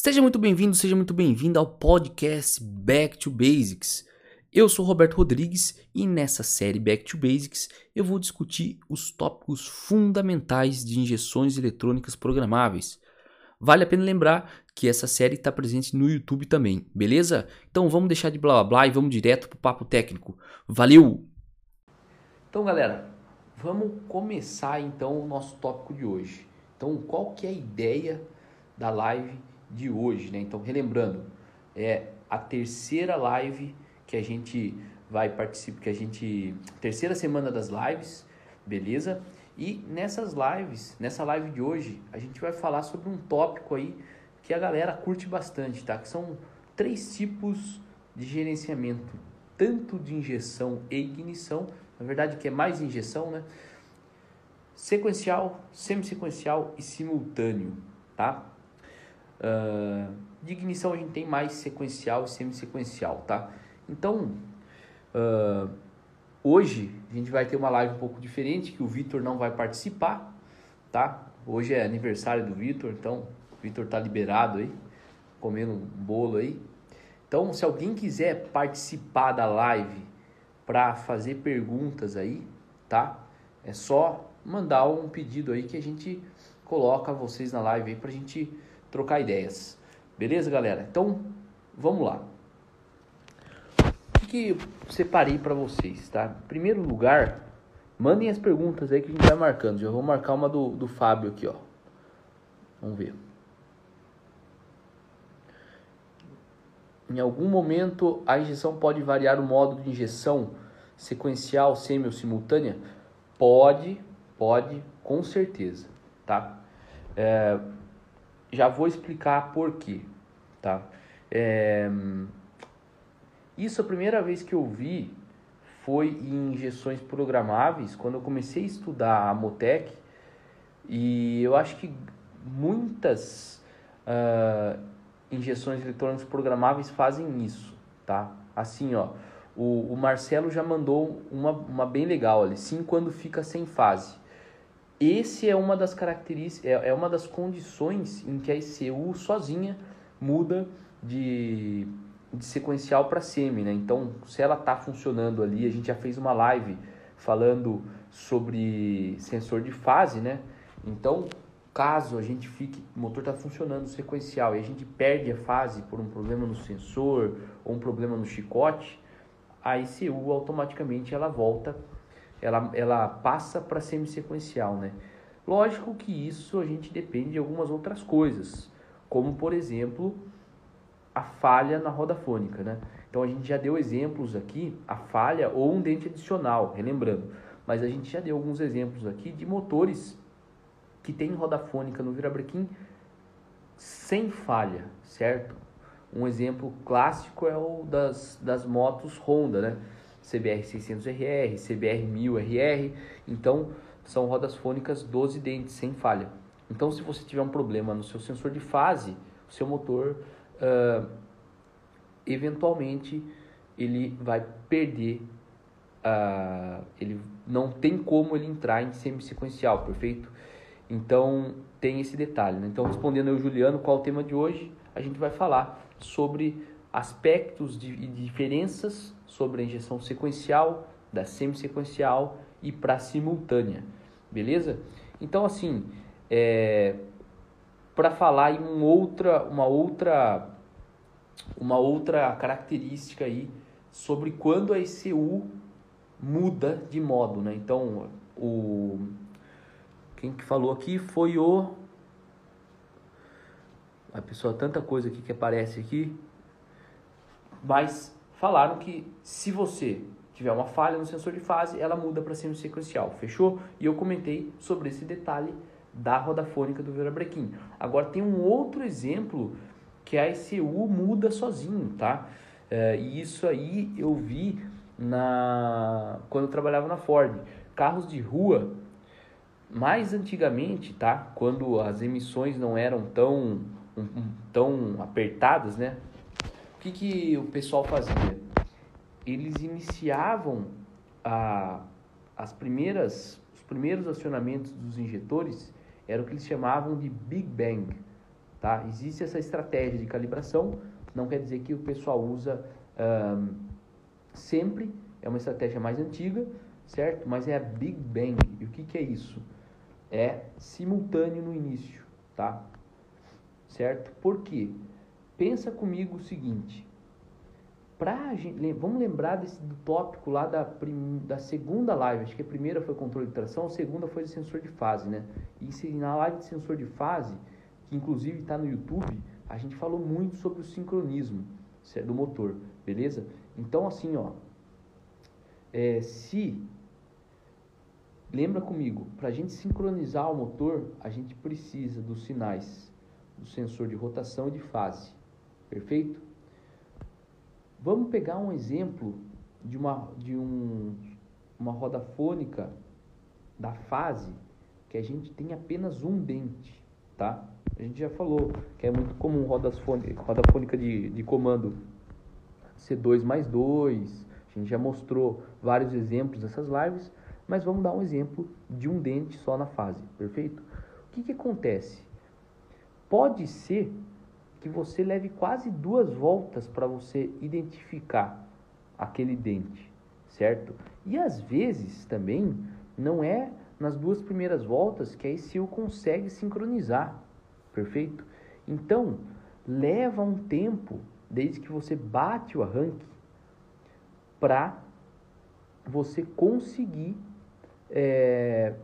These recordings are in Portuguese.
Seja muito bem-vindo, seja muito bem-vindo ao podcast Back to Basics. Eu sou Roberto Rodrigues e nessa série Back to Basics eu vou discutir os tópicos fundamentais de injeções eletrônicas programáveis. Vale a pena lembrar que essa série está presente no YouTube também, beleza? Então vamos deixar de blá blá blá e vamos direto para o papo técnico. Valeu! Então galera, vamos começar então o nosso tópico de hoje. Então qual que é a ideia da live de hoje, né? Então, relembrando, é a terceira live que a gente vai participar, que a gente terceira semana das lives, beleza? E nessas lives, nessa live de hoje, a gente vai falar sobre um tópico aí que a galera curte bastante, tá? Que são três tipos de gerenciamento, tanto de injeção e ignição, na verdade que é mais injeção, né? Sequencial, semissequencial e simultâneo, tá? De ignição a gente tem mais sequencial e semissequencial, tá? Então, uh, hoje a gente vai ter uma live um pouco diferente, que o Vitor não vai participar, tá? Hoje é aniversário do Vitor, então o Vitor tá liberado aí, comendo um bolo aí. Então, se alguém quiser participar da live para fazer perguntas aí, tá? É só mandar um pedido aí que a gente coloca vocês na live aí pra gente trocar ideias. Beleza, galera? Então, vamos lá. O que, eu separei para vocês, tá? Em primeiro lugar, mandem as perguntas aí que a gente vai marcando. Já vou marcar uma do, do Fábio aqui, ó. Vamos ver. Em algum momento, a injeção pode variar o modo de injeção sequencial, semi ou simultânea? Pode, pode, com certeza, tá? É, já vou explicar por quê, tá? É, isso a primeira vez que eu vi foi em injeções programáveis, quando eu comecei a estudar a Motec, e eu acho que muitas uh, injeções eletrônicas programáveis fazem isso, tá? Assim, ó, o, o Marcelo já mandou uma, uma bem legal ali, sim quando fica sem fase. Esse é uma das características, é, é uma das condições em que a ICU sozinha muda de, de sequencial para semi, né? Então, se ela está funcionando ali, a gente já fez uma live falando sobre sensor de fase, né? Então, caso a gente fique, o motor está funcionando sequencial e a gente perde a fase por um problema no sensor ou um problema no chicote, a ICU automaticamente ela volta ela, ela passa para semissequencial, né? Lógico que isso a gente depende de algumas outras coisas, como por exemplo a falha na roda fônica, né? Então a gente já deu exemplos aqui, a falha ou um dente adicional, relembrando, mas a gente já deu alguns exemplos aqui de motores que tem roda fônica no virabrequim sem falha, certo? Um exemplo clássico é o das, das motos Honda, né? CBR 600RR, CBR 1000RR, então são rodas fônicas 12 dentes sem falha. Então, se você tiver um problema no seu sensor de fase, o seu motor, uh, eventualmente, ele vai perder, uh, ele não tem como ele entrar em semi-sequencial, perfeito? Então, tem esse detalhe. Né? Então, respondendo ao Juliano, qual é o tema de hoje? A gente vai falar sobre aspectos e diferenças sobre a injeção sequencial, da semissequencial e para simultânea, beleza? Então assim, é, para falar em outra, uma outra, uma outra característica aí sobre quando a ECU muda de modo, né? Então o quem que falou aqui foi o a pessoa tanta coisa aqui que aparece aqui mas falaram que se você tiver uma falha no sensor de fase, ela muda para sequencial, fechou? E eu comentei sobre esse detalhe da roda fônica do virabrequim. Agora tem um outro exemplo que a ECU muda sozinho, tá? É, e isso aí eu vi na quando eu trabalhava na Ford. Carros de rua, mais antigamente, tá? Quando as emissões não eram tão, tão apertadas, né? O que, que o pessoal fazia? Eles iniciavam a, as primeiras, os primeiros acionamentos dos injetores, era o que eles chamavam de Big Bang. tá? Existe essa estratégia de calibração, não quer dizer que o pessoal usa um, sempre, é uma estratégia mais antiga, certo? Mas é a Big Bang. E o que, que é isso? É simultâneo no início, tá? Certo? Por quê? Pensa comigo o seguinte. Pra gente, vamos lembrar desse do tópico lá da, prim, da segunda live. Acho que a primeira foi controle de tração, a segunda foi de sensor de fase, né? E se, na live de sensor de fase, que inclusive está no YouTube, a gente falou muito sobre o sincronismo do motor, beleza? Então, assim, ó, é, se lembra comigo, para a gente sincronizar o motor, a gente precisa dos sinais do sensor de rotação e de fase, perfeito? Vamos pegar um exemplo de uma, de um, uma roda fônica da fase que a gente tem apenas um dente, tá? A gente já falou que é muito comum rodas fônica, roda fônica de, de comando C2 mais 2. A gente já mostrou vários exemplos dessas lives, mas vamos dar um exemplo de um dente só na fase, perfeito? O que, que acontece? Pode ser que você leve quase duas voltas para você identificar aquele dente, certo? E às vezes também não é nas duas primeiras voltas que a ECU consegue sincronizar, perfeito? Então, leva um tempo desde que você bate o arranque para você conseguir é,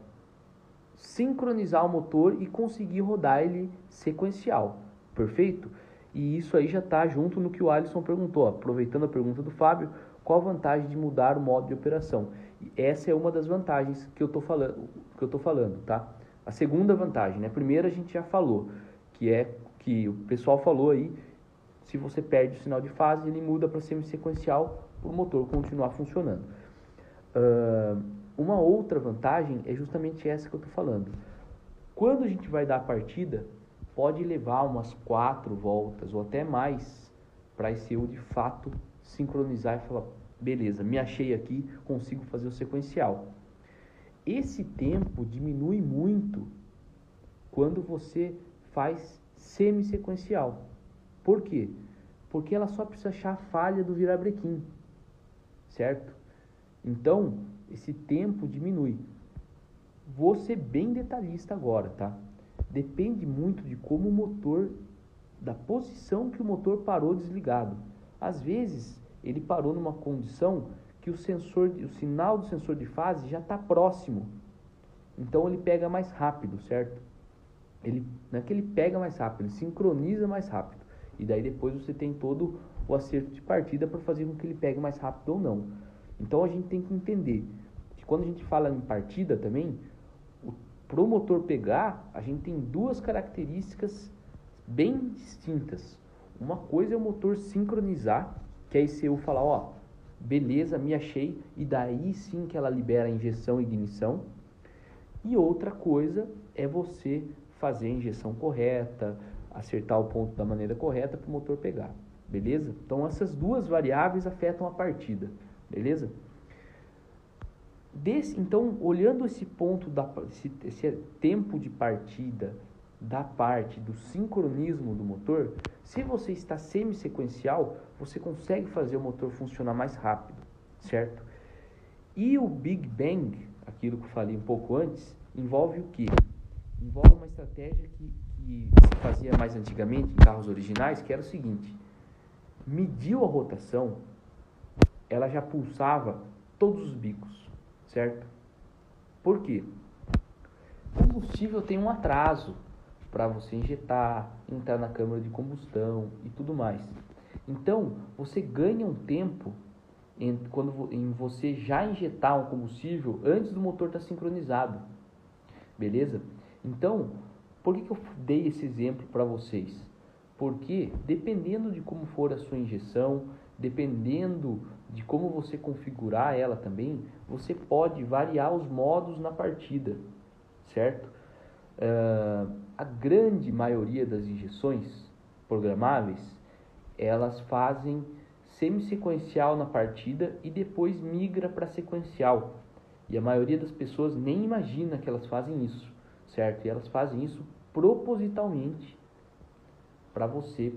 sincronizar o motor e conseguir rodar ele sequencial. Perfeito? E isso aí já está junto no que o Alisson perguntou. Aproveitando a pergunta do Fábio, qual a vantagem de mudar o modo de operação? Essa é uma das vantagens que eu estou falando, que eu falando, tá? A segunda vantagem, né? A primeira a gente já falou, que é que o pessoal falou aí, se você perde o sinal de fase, ele muda para semi-sequencial para o motor continuar funcionando. Uh, uma outra vantagem é justamente essa que eu estou falando. Quando a gente vai dar a partida, pode levar umas quatro voltas ou até mais para esse eu de fato sincronizar e falar, beleza, me achei aqui, consigo fazer o sequencial. Esse tempo diminui muito quando você faz semi-sequencial. Por quê? Porque ela só precisa achar a falha do virabrequim, certo? Então, esse tempo diminui. Vou ser bem detalhista agora, tá? Depende muito de como o motor, da posição que o motor parou desligado. Às vezes, ele parou numa condição que o sensor, o sinal do sensor de fase já está próximo. Então ele pega mais rápido, certo? Ele não é que ele pega mais rápido, ele sincroniza mais rápido. E daí depois você tem todo o acerto de partida para fazer com que ele pegue mais rápido ou não. Então a gente tem que entender que quando a gente fala em partida também, para o motor pegar, a gente tem duas características bem distintas. Uma coisa é o motor sincronizar, que é a ECU falar, ó, beleza, me achei, e daí sim que ela libera a injeção e ignição. E outra coisa é você fazer a injeção correta, acertar o ponto da maneira correta para o motor pegar, beleza? Então essas duas variáveis afetam a partida, beleza? Desse, então, olhando esse ponto, da, esse, esse tempo de partida da parte do sincronismo do motor, se você está semi-sequencial, você consegue fazer o motor funcionar mais rápido, certo? E o Big Bang, aquilo que eu falei um pouco antes, envolve o que? Envolve uma estratégia que, que se fazia mais antigamente em carros originais, que era o seguinte: mediu a rotação, ela já pulsava todos os bicos certo? Por quê? Combustível tem um atraso para você injetar, entrar na câmara de combustão e tudo mais. Então, você ganha um tempo em, quando, em você já injetar um combustível antes do motor estar tá sincronizado. Beleza? Então, por que, que eu dei esse exemplo para vocês? Porque dependendo de como for a sua injeção, dependendo de como você configurar ela também, você pode variar os modos na partida, certo? Uh, a grande maioria das injeções programáveis, elas fazem semi-sequencial na partida e depois migra para sequencial. E a maioria das pessoas nem imagina que elas fazem isso, certo? E elas fazem isso propositalmente para você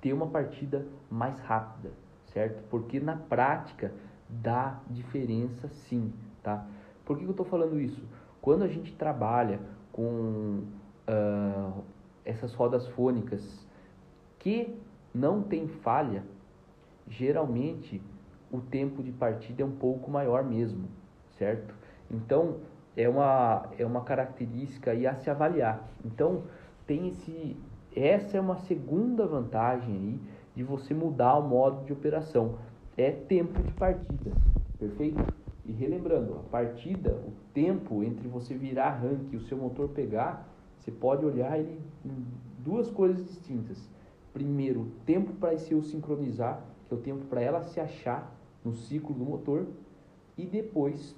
ter uma partida mais rápida, certo? Porque na prática dá diferença sim, tá? Por que eu estou falando isso? Quando a gente trabalha com uh, essas rodas fônicas que não tem falha, geralmente o tempo de partida é um pouco maior mesmo, certo? Então é uma, é uma característica aí a se avaliar. Então tem esse, essa é uma segunda vantagem aí de você mudar o modo de operação, é tempo de partida, perfeito? E relembrando, a partida, o tempo entre você virar rank e o seu motor pegar, você pode olhar ele em duas coisas distintas. Primeiro, o tempo para esse sincronizar, que é o tempo para ela se achar no ciclo do motor, e depois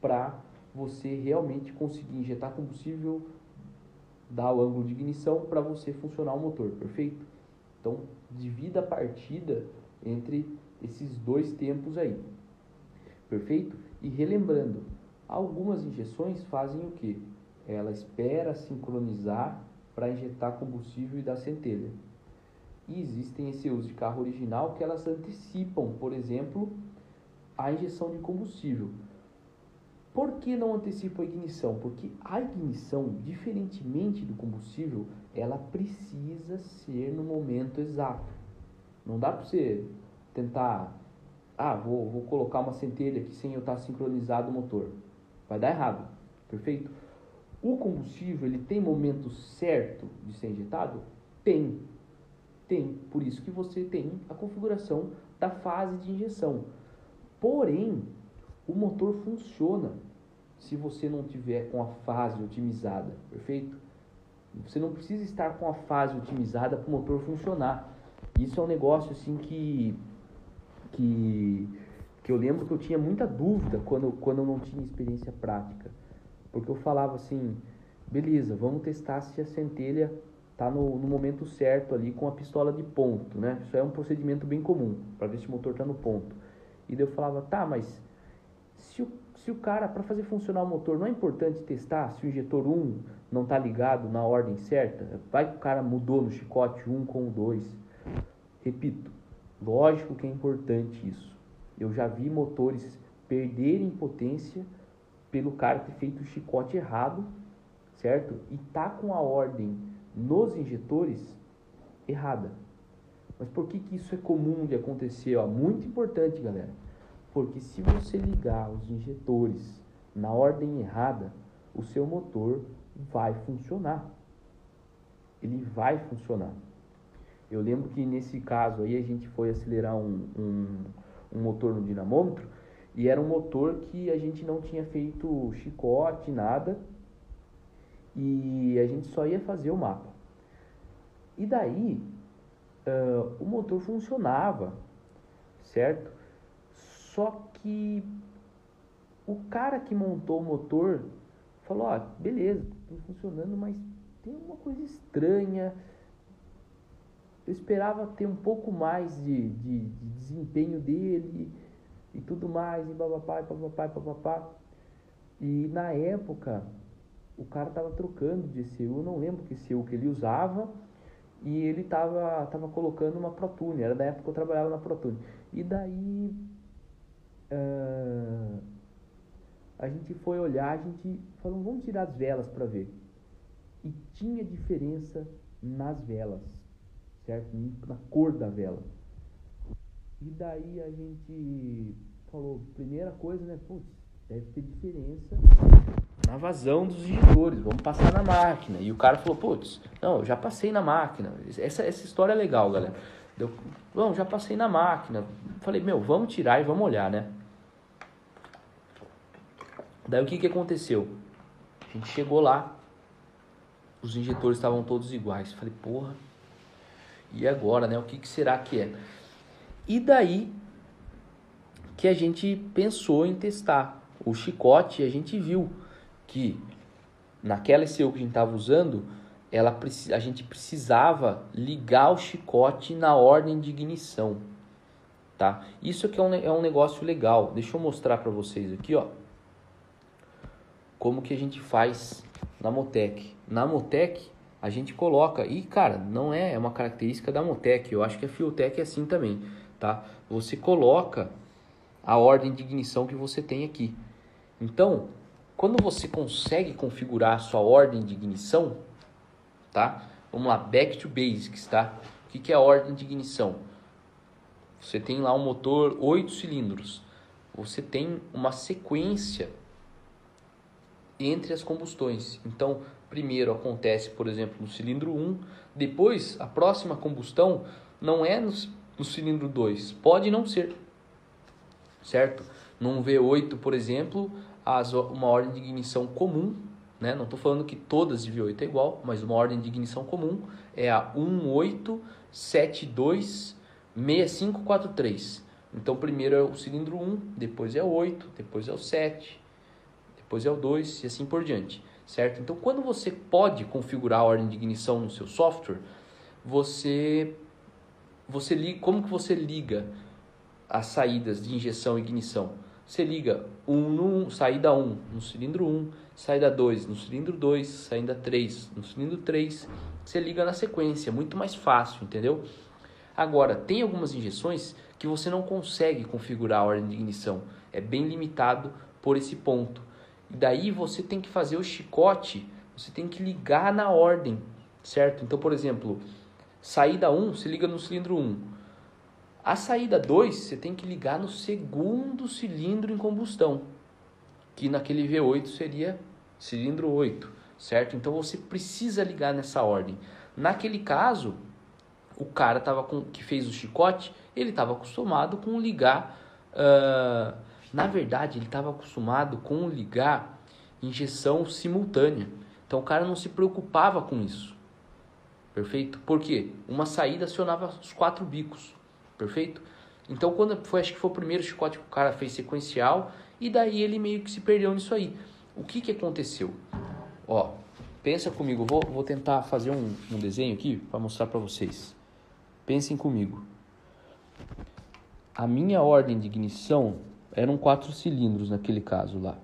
para você realmente conseguir injetar combustível, dar o ângulo de ignição para você funcionar o motor, perfeito? Então, divida a partida entre esses dois tempos aí. Perfeito? E relembrando, algumas injeções fazem o que? Ela espera sincronizar para injetar combustível e dar centelha. E existem esse uso de carro original que elas antecipam, por exemplo, a injeção de combustível. Por que não antecipa a ignição? Porque a ignição, diferentemente do combustível, ela precisa ser no momento exato. Não dá para você tentar ah, vou, vou colocar uma centelha aqui sem eu estar sincronizado o motor. Vai dar errado, perfeito? O combustível, ele tem momento certo de ser injetado? Tem, tem. Por isso que você tem a configuração da fase de injeção. Porém, o motor funciona se você não tiver com a fase otimizada, perfeito? Você não precisa estar com a fase otimizada para o motor funcionar. Isso é um negócio assim que que, que eu lembro que eu tinha muita dúvida quando, quando eu não tinha experiência prática. Porque eu falava assim, beleza, vamos testar se a centelha está no, no momento certo ali com a pistola de ponto, né? Isso é um procedimento bem comum, para ver se o motor está no ponto. E daí eu falava, tá, mas se o, se o cara, para fazer funcionar o motor, não é importante testar se o injetor 1 não está ligado na ordem certa? Vai que o cara mudou no chicote 1 com o 2. Repito, Lógico que é importante isso. Eu já vi motores perderem potência pelo cara ter feito o chicote errado, certo? E tá com a ordem nos injetores errada. Mas por que, que isso é comum de acontecer? Ó, muito importante, galera. Porque se você ligar os injetores na ordem errada, o seu motor vai funcionar. Ele vai funcionar. Eu lembro que nesse caso aí a gente foi acelerar um, um, um motor no dinamômetro e era um motor que a gente não tinha feito chicote, nada, e a gente só ia fazer o mapa. E daí uh, o motor funcionava, certo? Só que o cara que montou o motor falou: ó, beleza, tá funcionando, mas tem uma coisa estranha eu esperava ter um pouco mais de, de, de desempenho dele e tudo mais, e papapá, papapá, e papapá. E na época, o cara tava trocando de ECU, não lembro que ECU que ele usava, e ele tava, tava colocando uma ProTune, era da época que eu trabalhava na ProTune. E daí, uh, a gente foi olhar, a gente falou, vamos tirar as velas para ver. E tinha diferença nas velas certo? Na cor da vela. E daí a gente falou, primeira coisa, né? Putz, deve ter diferença na vazão dos injetores, vamos passar na máquina. E o cara falou, putz, não, eu já passei na máquina. Essa, essa história é legal, galera. Não, já passei na máquina. Falei, meu, vamos tirar e vamos olhar, né? Daí o que, que aconteceu? A gente chegou lá, os injetores estavam todos iguais. Falei, porra, e agora, né? O que, que será que é? E daí que a gente pensou em testar o chicote e a gente viu que naquela ECU que a gente estava usando, ela, a gente precisava ligar o chicote na ordem de ignição, tá? Isso aqui é um, é um negócio legal. Deixa eu mostrar para vocês aqui, ó, como que a gente faz na Motec. Na Motec, a gente coloca, e cara, não é, é uma característica da Motec, eu acho que a Fiotec é assim também, tá? Você coloca a ordem de ignição que você tem aqui. Então, quando você consegue configurar a sua ordem de ignição, tá? Vamos lá, back to basics, tá? O que, que é a ordem de ignição? Você tem lá um motor 8 cilindros. Você tem uma sequência entre as combustões. Então, primeiro acontece, por exemplo, no cilindro 1, depois a próxima combustão não é no, no cilindro 2, pode não ser, certo? Num V8, por exemplo, as, uma ordem de ignição comum, né? não estou falando que todas de V8 é igual, mas uma ordem de ignição comum é a 18726543. Então, primeiro é o cilindro 1, depois é o 8, depois é o 7, depois é o 2 e assim por diante, certo? Então, quando você pode configurar a ordem de ignição no seu software, você você liga, como que você liga as saídas de injeção e ignição? Você liga um no saída 1 no cilindro 1, saída 2 no cilindro 2, saída 3 no cilindro 3. Você liga na sequência, muito mais fácil, entendeu? Agora, tem algumas injeções que você não consegue configurar a ordem de ignição. É bem limitado por esse ponto. E daí você tem que fazer o chicote, você tem que ligar na ordem, certo? Então, por exemplo, saída 1, se liga no cilindro 1. A saída 2, você tem que ligar no segundo cilindro em combustão, que naquele V8 seria cilindro 8, certo? Então você precisa ligar nessa ordem. Naquele caso, o cara tava com, que fez o chicote, ele estava acostumado com ligar. Uh, na verdade, ele estava acostumado com ligar injeção simultânea. Então o cara não se preocupava com isso. Perfeito? Por quê? Uma saída acionava os quatro bicos. Perfeito? Então quando foi, acho que foi o primeiro chicote que o cara fez sequencial e daí ele meio que se perdeu nisso aí. O que que aconteceu? Ó, pensa comigo, vou, vou tentar fazer um, um desenho aqui para mostrar para vocês. Pensem comigo. A minha ordem de ignição eram quatro cilindros naquele caso lá.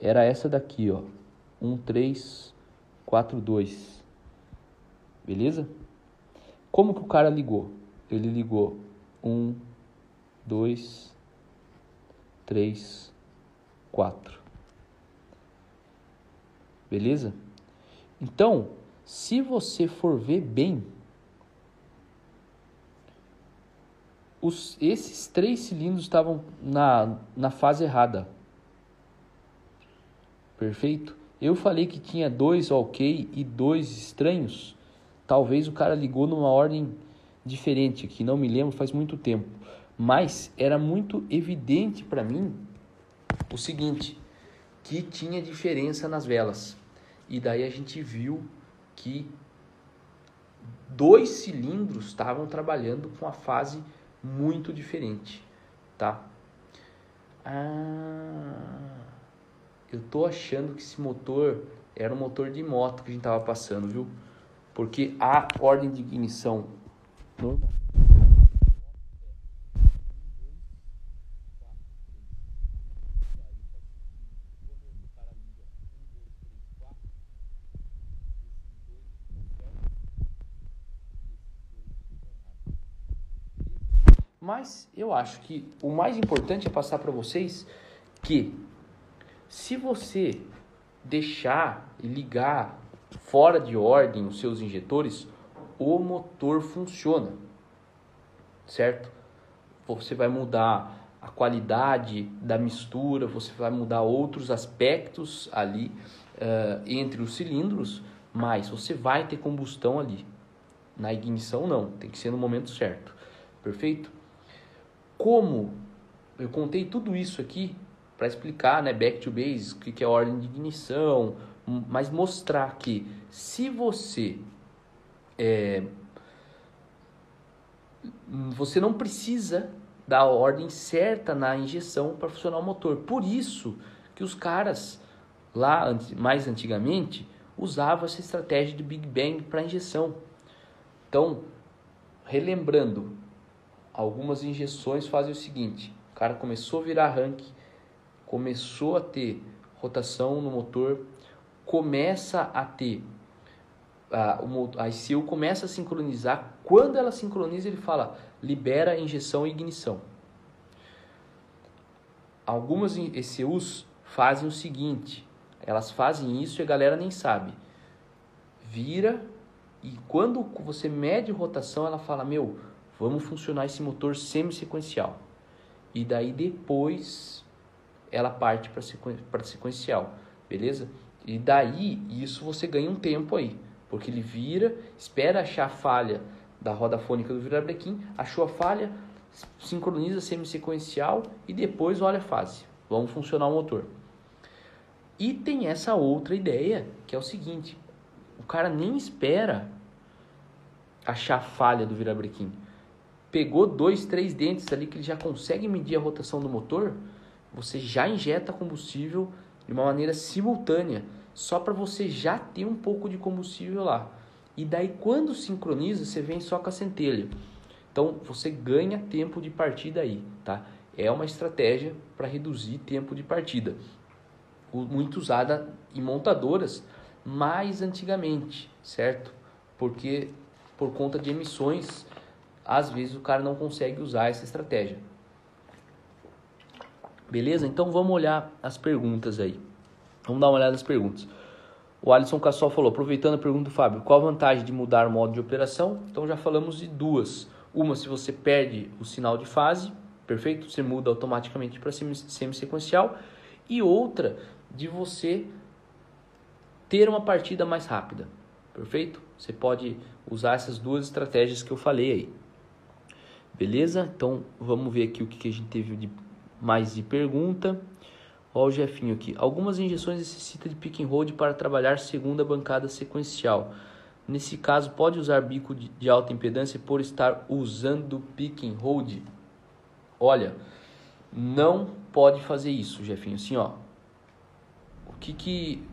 Era essa daqui, ó. 1, 3, 4, 2. Beleza? Como que o cara ligou? Ele ligou 1, 2, 3, 4. Beleza? Então, se você for ver bem, os, esses três cilindros estavam na, na fase errada. Perfeito? Eu falei que tinha dois ok e dois estranhos. Talvez o cara ligou numa ordem diferente, que não me lembro faz muito tempo. Mas era muito evidente para mim o seguinte, que tinha diferença nas velas. E daí a gente viu que dois cilindros estavam trabalhando com a fase muito diferente, tá? Ah, eu tô achando que esse motor era um motor de moto que a gente tava passando, viu? Porque a ordem de ignição normal Mas eu acho que o mais importante é passar para vocês que se você deixar e ligar fora de ordem os seus injetores, o motor funciona, certo? Você vai mudar a qualidade da mistura, você vai mudar outros aspectos ali uh, entre os cilindros, mas você vai ter combustão ali. Na ignição não, tem que ser no momento certo. Perfeito? Como eu contei tudo isso aqui para explicar, né, back to base, o que é ordem de ignição, mas mostrar que se você é, você não precisa da ordem certa na injeção para funcionar o motor. Por isso que os caras lá mais antigamente usavam essa estratégia de Big Bang para injeção. Então, relembrando, algumas injeções fazem o seguinte: o cara começou a virar rank, começou a ter rotação no motor, começa a ter a, a ICU começa a sincronizar. Quando ela sincroniza, ele fala libera injeção e ignição. Algumas ECUs fazem o seguinte, elas fazem isso e a galera nem sabe. Vira e quando você mede rotação, ela fala: Meu, vamos funcionar esse motor semi-sequencial. E daí depois ela parte para sequen sequencial, beleza? E daí isso você ganha um tempo aí, porque ele vira, espera achar a falha da roda fônica do virabrequim, achou a falha, sincroniza semi-sequencial e depois olha a fase. Vamos funcionar o motor. E tem essa outra ideia, que é o seguinte: o cara nem espera achar a falha do virabrequim. Pegou dois, três dentes ali que ele já consegue medir a rotação do motor, você já injeta combustível de uma maneira simultânea, só para você já ter um pouco de combustível lá. E daí quando sincroniza, você vem só com a centelha. Então você ganha tempo de partida aí, tá? É uma estratégia para reduzir tempo de partida. Muito usada em montadoras mais antigamente, certo? Porque por conta de emissões, às vezes o cara não consegue usar essa estratégia. Beleza? Então vamos olhar as perguntas aí. Vamos dar uma olhada nas perguntas. O Alisson Cassol falou, aproveitando a pergunta do Fábio, qual a vantagem de mudar o modo de operação? Então já falamos de duas. Uma, se você perde o sinal de fase, perfeito? Você muda automaticamente para semi-sequencial. E outra, de você ter uma partida mais rápida, perfeito? Você pode usar essas duas estratégias que eu falei aí. Beleza? Então vamos ver aqui o que a gente teve de mais de pergunta. Olha o Jefinho aqui. Algumas injeções necessitam de pick and hold para trabalhar segunda bancada sequencial. Nesse caso, pode usar bico de alta impedância por estar usando pick and hold? Olha, não pode fazer isso, Jefinho. Assim, ó. O que que...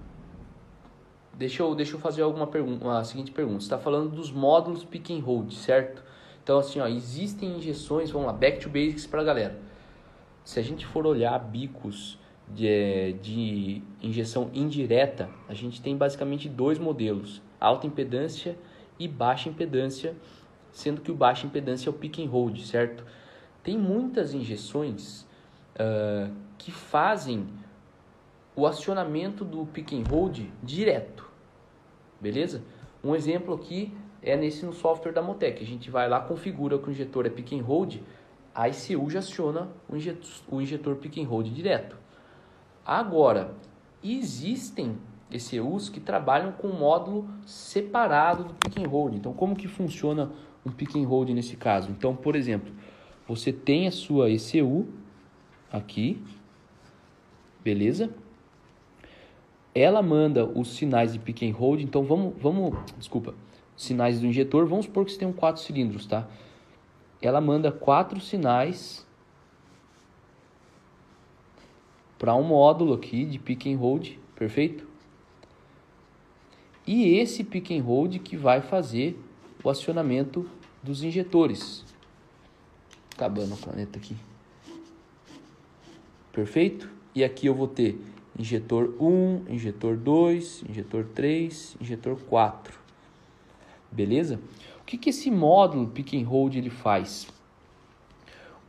Deixa eu, deixa eu fazer alguma pergunta, a seguinte pergunta. Você está falando dos módulos pick and hold, certo? Então, assim, ó, existem injeções, vamos lá, back to basics para a galera. Se a gente for olhar bicos de, de injeção indireta, a gente tem basicamente dois modelos, alta impedância e baixa impedância, sendo que o baixa impedância é o pick and hold, certo? Tem muitas injeções uh, que fazem o acionamento do pick and hold direto, beleza? Um exemplo aqui é nesse no software da Motec, a gente vai lá, configura que o injetor é pick and hold, a ICU já aciona o injetor, o injetor pick and hold direto. Agora, existem ECUs que trabalham com um módulo separado do pick and hold. Então, como que funciona um pick and hold nesse caso? Então, por exemplo, você tem a sua ECU aqui, beleza? Ela manda os sinais de pick and hold. Então, vamos, vamos, desculpa, sinais do injetor. Vamos supor que você tem um quatro cilindros, tá? Ela manda quatro sinais para um módulo aqui de pick and hold, perfeito? E esse pick and hold que vai fazer o acionamento dos injetores. Acabando o planeta aqui. Perfeito? E aqui eu vou ter injetor 1, injetor 2, injetor 3, injetor 4. Beleza? O que, que esse módulo pick and hold ele faz?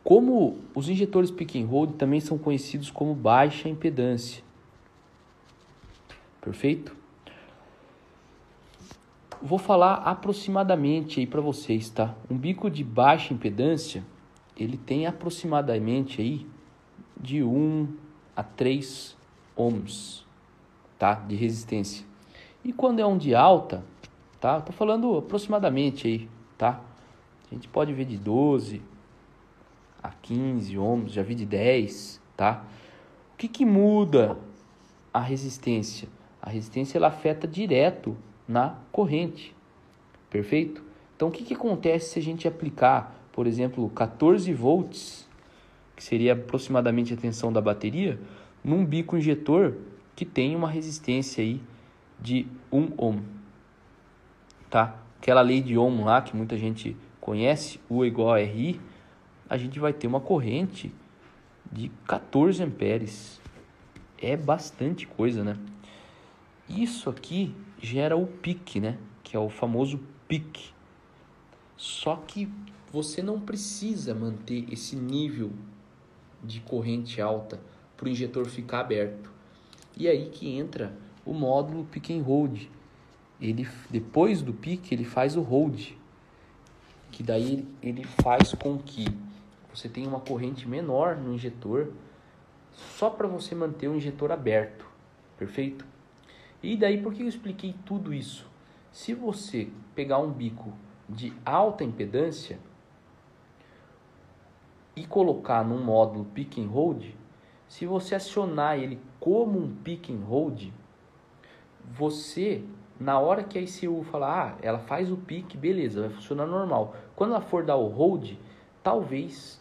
Como os injetores pick and hold também são conhecidos como baixa impedância. Perfeito? Vou falar aproximadamente aí para vocês, tá? Um bico de baixa impedância, ele tem aproximadamente aí de 1 a 3 ohms, tá? De resistência. E quando é um de alta, tá? Tô falando aproximadamente aí, tá? A gente pode ver de 12, a 15 ohms, já vi de 10, tá? O que, que muda a resistência? A resistência ela afeta direto na corrente, perfeito? Então o que, que acontece se a gente aplicar, por exemplo, 14 volts, que seria aproximadamente a tensão da bateria, num bico injetor que tem uma resistência aí de 1 ohm, tá? Aquela lei de Ohm lá que muita gente conhece, U igual a RI, a gente vai ter uma corrente de 14 amperes. É bastante coisa, né? Isso aqui gera o pique, né? que é o famoso PIC. Só que você não precisa manter esse nível de corrente alta para o injetor ficar aberto. E aí que entra o módulo pick and hold. Ele, depois do pick, ele faz o hold, que daí ele faz com que você tenha uma corrente menor no injetor, só para você manter o injetor aberto, perfeito? E daí por que eu expliquei tudo isso? Se você pegar um bico de alta impedância e colocar num módulo pick and hold, se você acionar ele como um pick and hold, você na hora que a ICU falar, ah, ela faz o pique, beleza, vai funcionar normal. Quando ela for dar o hold, talvez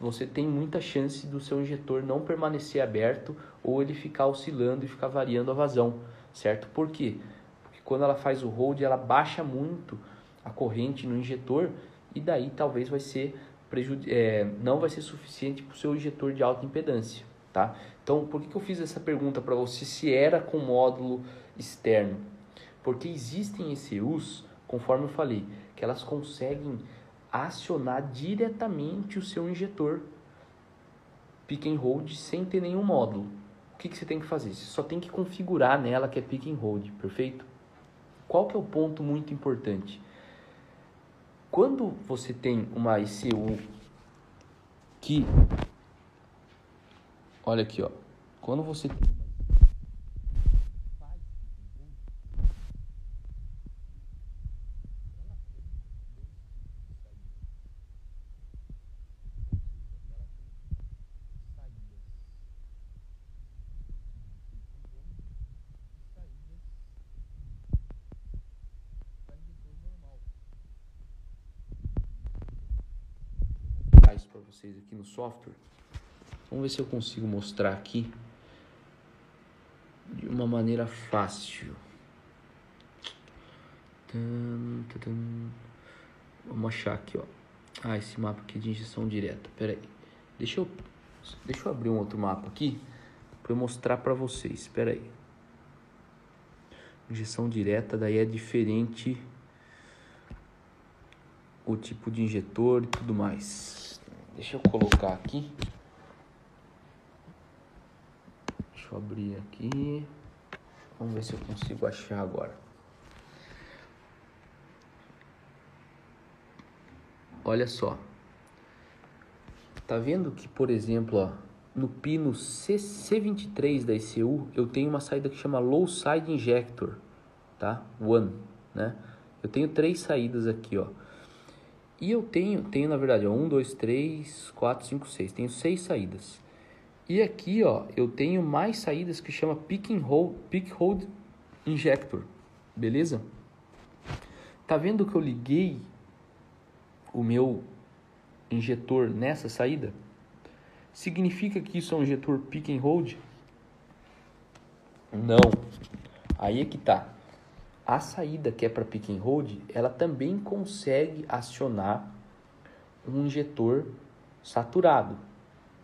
você tenha muita chance do seu injetor não permanecer aberto ou ele ficar oscilando e ficar variando a vazão, certo? Por quê? Porque quando ela faz o hold, ela baixa muito a corrente no injetor e daí talvez vai ser é, não vai ser suficiente para o seu injetor de alta impedância, tá? Então, por que, que eu fiz essa pergunta para você se era com módulo externo? Porque existem ECUs, conforme eu falei, que elas conseguem acionar diretamente o seu injetor pick and hold sem ter nenhum módulo. O que, que você tem que fazer? Você só tem que configurar nela que é pick and hold, perfeito? Qual que é o ponto muito importante? Quando você tem uma ICU que olha aqui, ó. Quando você vocês no software. Vamos ver se eu consigo mostrar aqui de uma maneira fácil. Vamos achar aqui, ó. Ah, esse mapa aqui de injeção direta. Pera aí. Deixa eu, deixa eu abrir um outro mapa aqui para mostrar para vocês. Espera aí. Injeção direta daí é diferente o tipo de injetor e tudo mais. Deixa eu colocar aqui. Deixa eu abrir aqui. Vamos ver se eu consigo achar agora. Olha só. Tá vendo que, por exemplo, ó, no pino C23 da ECU, eu tenho uma saída que chama Low Side Injector, tá? One, né? Eu tenho três saídas aqui, ó. E eu tenho, tenho na verdade, 1, 2, 3, 4, 5, 6. Tenho seis saídas. E aqui, ó, eu tenho mais saídas que chama Pick and Hold, Pick Hold Injector. Beleza? Tá vendo que eu liguei o meu injetor nessa saída? Significa que isso é um injetor Pick and Hold? Não. Aí é que tá. A saída que é para pick and hold, ela também consegue acionar um injetor saturado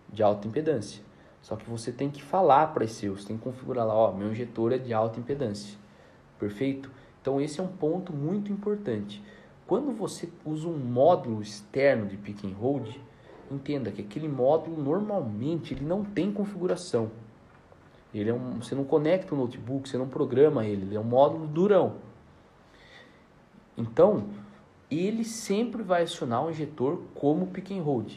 de alta impedância. Só que você tem que falar para esse você tem que configurar lá, ó, meu injetor é de alta impedância. Perfeito? Então esse é um ponto muito importante. Quando você usa um módulo externo de pick and hold, entenda que aquele módulo normalmente ele não tem configuração. Ele é um, você não conecta o notebook, você não programa ele, ele é um módulo durão. Então, ele sempre vai acionar o injetor como pick and hold.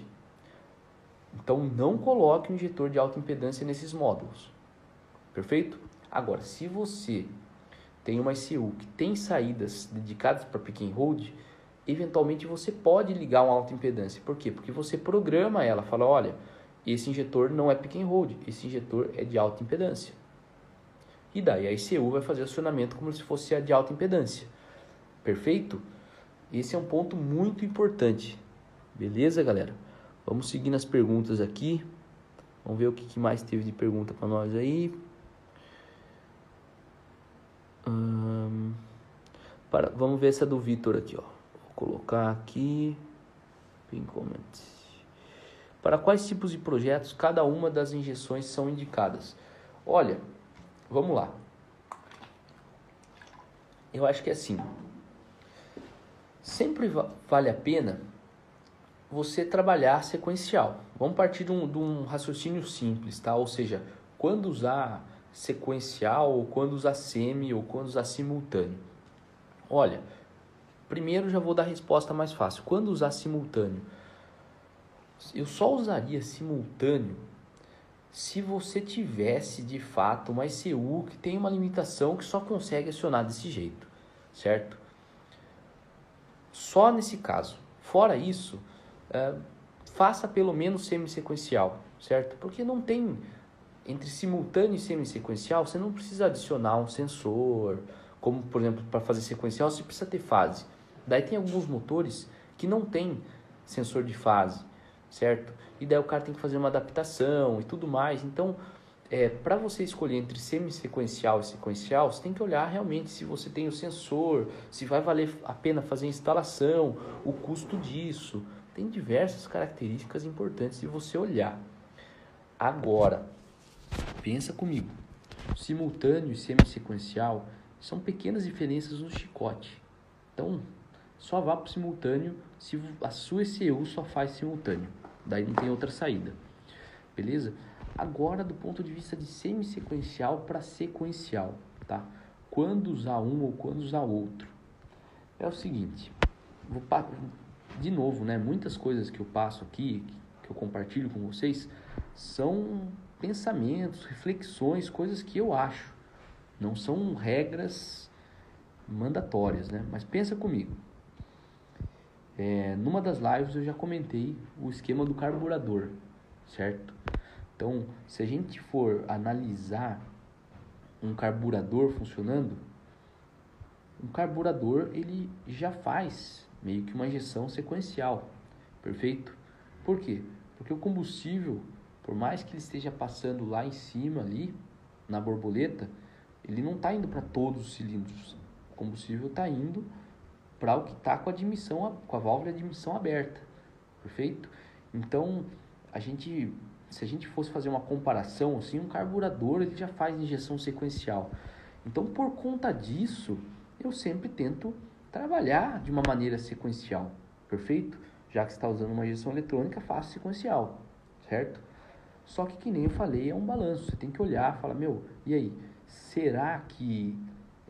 Então, não coloque um injetor de alta impedância nesses módulos. Perfeito? Agora, se você tem uma ICU que tem saídas dedicadas para pick and hold, eventualmente você pode ligar uma alta impedância. Por quê? Porque você programa ela, fala, olha, esse injetor não é pick and hold, esse injetor é de alta impedância. E daí a ICU vai fazer acionamento como se fosse a de alta impedância. Perfeito? Esse é um ponto muito importante. Beleza, galera? Vamos seguir nas perguntas aqui. Vamos ver o que mais teve de pergunta para nós aí. Hum, para, vamos ver essa do Vitor aqui, ó. Vou colocar aqui. Pin comment. Para quais tipos de projetos cada uma das injeções são indicadas? Olha, vamos lá. Eu acho que é assim. Sempre vale a pena você trabalhar sequencial. Vamos partir de um, de um raciocínio simples, tá? Ou seja, quando usar sequencial, ou quando usar semi, ou quando usar simultâneo. Olha, primeiro já vou dar a resposta mais fácil. Quando usar simultâneo? Eu só usaria simultâneo se você tivesse de fato uma ECU que tem uma limitação que só consegue acionar desse jeito, certo? Só nesse caso. Fora isso, é, faça pelo menos semi-sequencial, certo? Porque não tem entre simultâneo e semi-sequencial, você não precisa adicionar um sensor, como por exemplo para fazer sequencial você precisa ter fase. Daí tem alguns motores que não tem sensor de fase, certo? E daí o cara tem que fazer uma adaptação e tudo mais. Então, é, para você escolher entre semi-sequencial e sequencial, você tem que olhar realmente se você tem o sensor, se vai valer a pena fazer a instalação, o custo disso. Tem diversas características importantes de você olhar. Agora, Pensa comigo. Simultâneo e semi-sequencial são pequenas diferenças no chicote. Então, só vá para o simultâneo se a sua ECU só faz simultâneo. Daí não tem outra saída. Beleza? Agora, do ponto de vista de semi-sequencial para sequencial, tá? Quando usar um ou quando usar outro. É o seguinte, vou de novo, né? Muitas coisas que eu passo aqui, que eu compartilho com vocês, são pensamentos, reflexões, coisas que eu acho. Não são regras mandatórias, né? Mas pensa comigo. É, numa das lives eu já comentei o esquema do carburador, certo? Então, se a gente for analisar um carburador funcionando, um carburador ele já faz meio que uma injeção sequencial, perfeito? Por quê? Porque o combustível por mais que ele esteja passando lá em cima ali na borboleta, ele não está indo para todos os cilindros. O combustível está indo para o que está com a admissão, com a válvula de admissão aberta, perfeito? Então, a gente, se a gente fosse fazer uma comparação, assim, um carburador ele já faz injeção sequencial. Então, por conta disso, eu sempre tento trabalhar de uma maneira sequencial, perfeito? Já que está usando uma injeção eletrônica, faço sequencial, certo? Só que, que nem eu falei, é um balanço. Você tem que olhar, falar, meu, e aí? Será que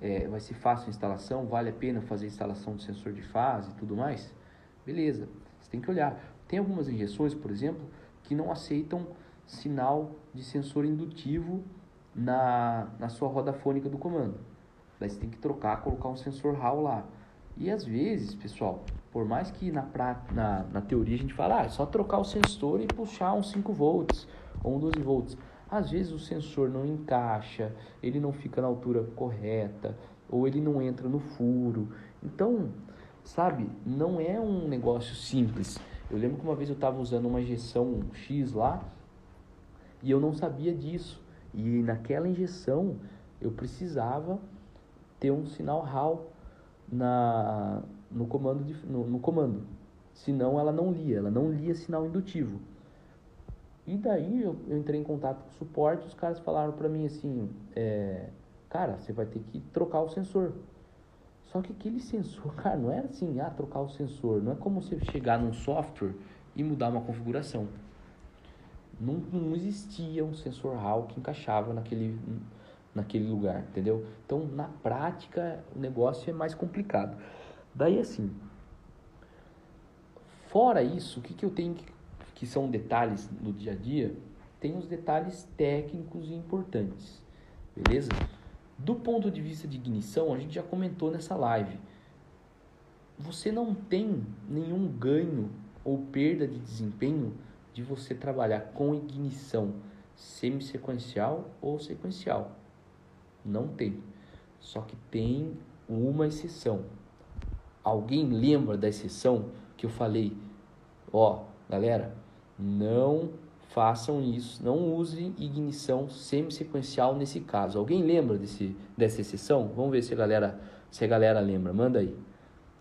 é, vai ser fácil a instalação? Vale a pena fazer a instalação do sensor de fase e tudo mais? Beleza, você tem que olhar. Tem algumas injeções, por exemplo, que não aceitam sinal de sensor indutivo na, na sua roda fônica do comando. Daí você tem que trocar, colocar um sensor RAW lá. E às vezes, pessoal, por mais que na, pra, na, na teoria a gente fala, ah, é só trocar o sensor e puxar uns 5 volts ou um 12 volts. Às vezes o sensor não encaixa, ele não fica na altura correta, ou ele não entra no furo. Então, sabe, não é um negócio simples. Eu lembro que uma vez eu estava usando uma injeção X lá e eu não sabia disso. E naquela injeção eu precisava ter um sinal RAW na, no, comando de, no, no comando. Senão ela não lia, ela não lia sinal indutivo. E daí eu, eu entrei em contato com o suporte, os caras falaram para mim assim, é, cara, você vai ter que trocar o sensor. Só que aquele sensor, cara, não era assim, ah, trocar o sensor. Não é como você chegar num software e mudar uma configuração. Não, não existia um sensor RAW que encaixava naquele, naquele lugar, entendeu? Então, na prática, o negócio é mais complicado. Daí, assim, fora isso, o que, que eu tenho que que são detalhes do dia a dia, tem os detalhes técnicos e importantes, beleza? Do ponto de vista de ignição, a gente já comentou nessa live. Você não tem nenhum ganho ou perda de desempenho de você trabalhar com ignição semi-sequencial ou sequencial. Não tem. Só que tem uma exceção. Alguém lembra da exceção que eu falei? Ó, galera, não façam isso, não usem ignição semi-sequencial nesse caso. Alguém lembra desse, dessa exceção? Vamos ver se a galera, se a galera lembra. Manda aí.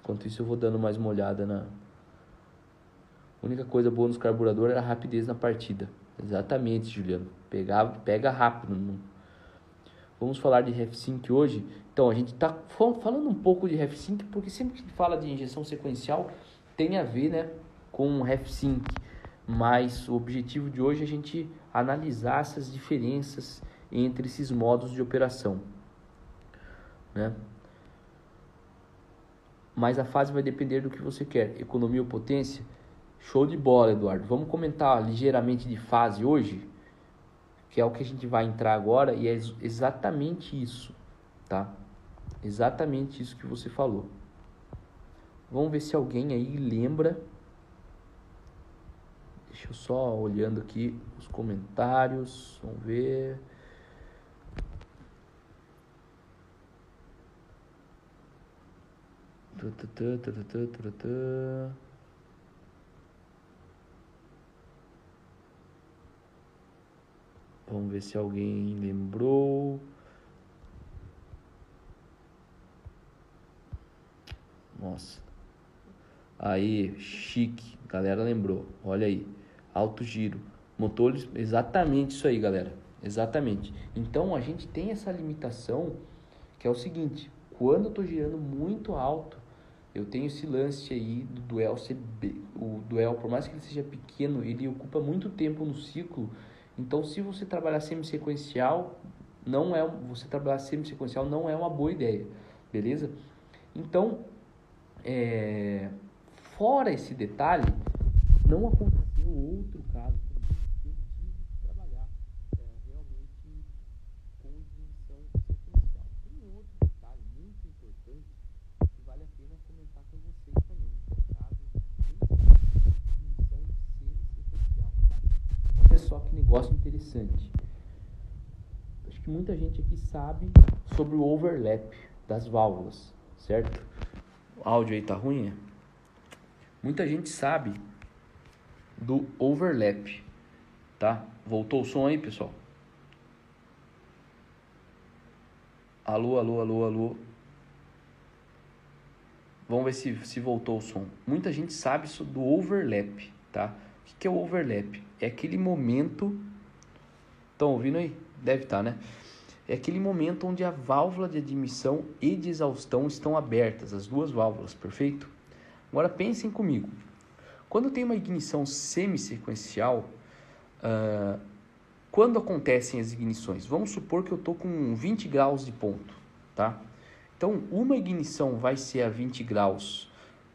Enquanto isso eu vou dando mais uma olhada na a única coisa boa nos carburadores era a rapidez na partida. Exatamente, Juliano. Pegava, pega rápido. Vamos falar de RefSync hoje. Então, a gente está falando um pouco de RefSync porque sempre que fala de injeção sequencial tem a ver né, com RefSync. Mas o objetivo de hoje é a gente analisar essas diferenças entre esses modos de operação. Né? Mas a fase vai depender do que você quer. Economia ou potência? Show de bola, Eduardo. Vamos comentar ligeiramente de fase hoje? que é o que a gente vai entrar agora e é exatamente isso, tá? Exatamente isso que você falou. Vamos ver se alguém aí lembra. Deixa eu só olhando aqui os comentários, vamos ver. Vamos ver se alguém lembrou. Nossa. Aí, chique. Galera lembrou. Olha aí. Alto giro. Motores, exatamente isso aí, galera. Exatamente. Então a gente tem essa limitação que é o seguinte: quando eu estou girando muito alto, eu tenho esse lance aí do duel CB. O duel, por mais que ele seja pequeno, ele ocupa muito tempo no ciclo então, se você trabalhar semi-sequencial, não é você trabalhar semi-sequencial não é uma boa ideia, beleza? Então, é, fora esse detalhe, não aconteceu outro caso que eu tive que trabalhar é, realmente com ignição sequencial. Tem um outro detalhe muito importante que vale a pena comentar com vocês também, que é o caso de ignição semi-sequencial. Tá? Olha só que negócio interessante. Acho que muita gente aqui sabe sobre o overlap das válvulas, certo? O áudio aí tá ruim? É? Muita gente sabe do overlap, tá? Voltou o som aí, pessoal? Alô, alô, alô, alô. Vamos ver se, se voltou o som. Muita gente sabe do overlap, tá? O que é o overlap? É aquele momento. Estão ouvindo aí? Deve estar, tá, né? É aquele momento onde a válvula de admissão e de exaustão estão abertas, as duas válvulas, perfeito? Agora pensem comigo. Quando tem uma ignição semi-sequencial, uh, quando acontecem as ignições? Vamos supor que eu estou com 20 graus de ponto, tá? Então, uma ignição vai ser a 20 graus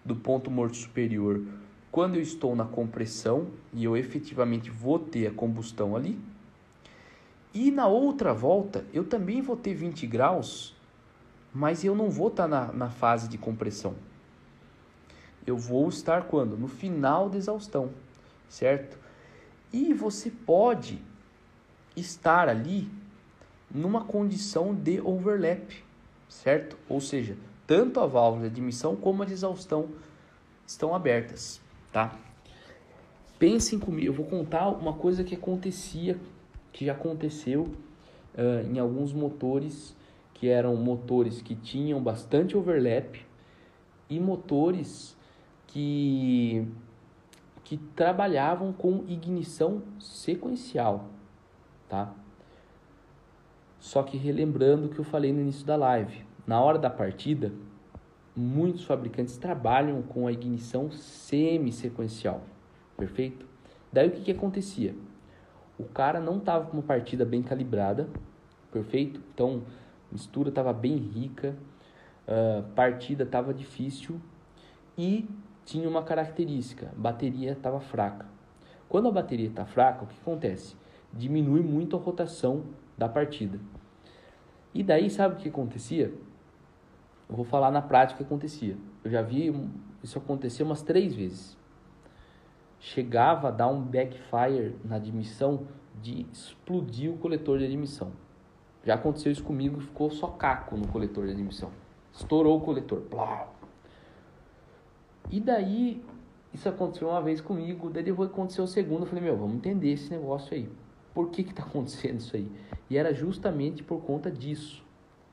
do ponto morto superior quando eu estou na compressão e eu efetivamente vou ter a combustão ali. E na outra volta eu também vou ter 20 graus, mas eu não vou estar na, na fase de compressão. Eu vou estar quando? No final da exaustão, certo? E você pode estar ali numa condição de overlap, certo? Ou seja, tanto a válvula de admissão como a de exaustão estão abertas tá? Pensem comigo, eu vou contar uma coisa que acontecia, que já aconteceu uh, em alguns motores, que eram motores que tinham bastante overlap e motores que, que trabalhavam com ignição sequencial, tá? Só que relembrando o que eu falei no início da live, na hora da partida, muitos fabricantes trabalham com a ignição semi-sequencial, perfeito? Daí o que, que acontecia? O cara não estava com uma partida bem calibrada, perfeito? Então, mistura estava bem rica, uh, partida estava difícil e tinha uma característica, a bateria estava fraca. Quando a bateria está fraca, o que acontece? Diminui muito a rotação da partida. E daí, sabe o que acontecia? Eu vou falar na prática o que acontecia. Eu já vi isso acontecer umas três vezes. Chegava a dar um backfire na admissão de explodir o coletor de admissão. Já aconteceu isso comigo, ficou só caco no coletor de admissão. Estourou o coletor. Plau. E daí, isso aconteceu uma vez comigo, daí depois aconteceu a segunda, eu falei, meu, vamos entender esse negócio aí. Por que que tá acontecendo isso aí? E era justamente por conta disso,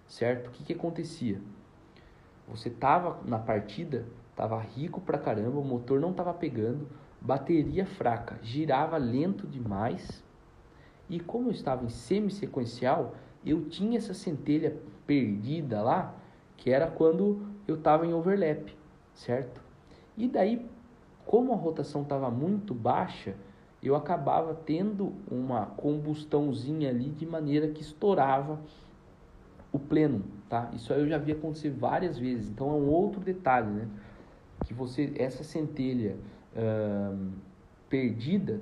certo? O que que acontecia? Você tava na partida, tava rico pra caramba, o motor não tava pegando, bateria fraca, girava lento demais. E como eu estava em semi-sequencial, eu tinha essa centelha perdida lá, que era quando eu estava em overlap, certo? E daí, como a rotação estava muito baixa, eu acabava tendo uma combustãozinha ali de maneira que estourava o pleno, tá? Isso eu já vi acontecer várias vezes. Então é um outro detalhe, né? Que você essa centelha uh, perdida,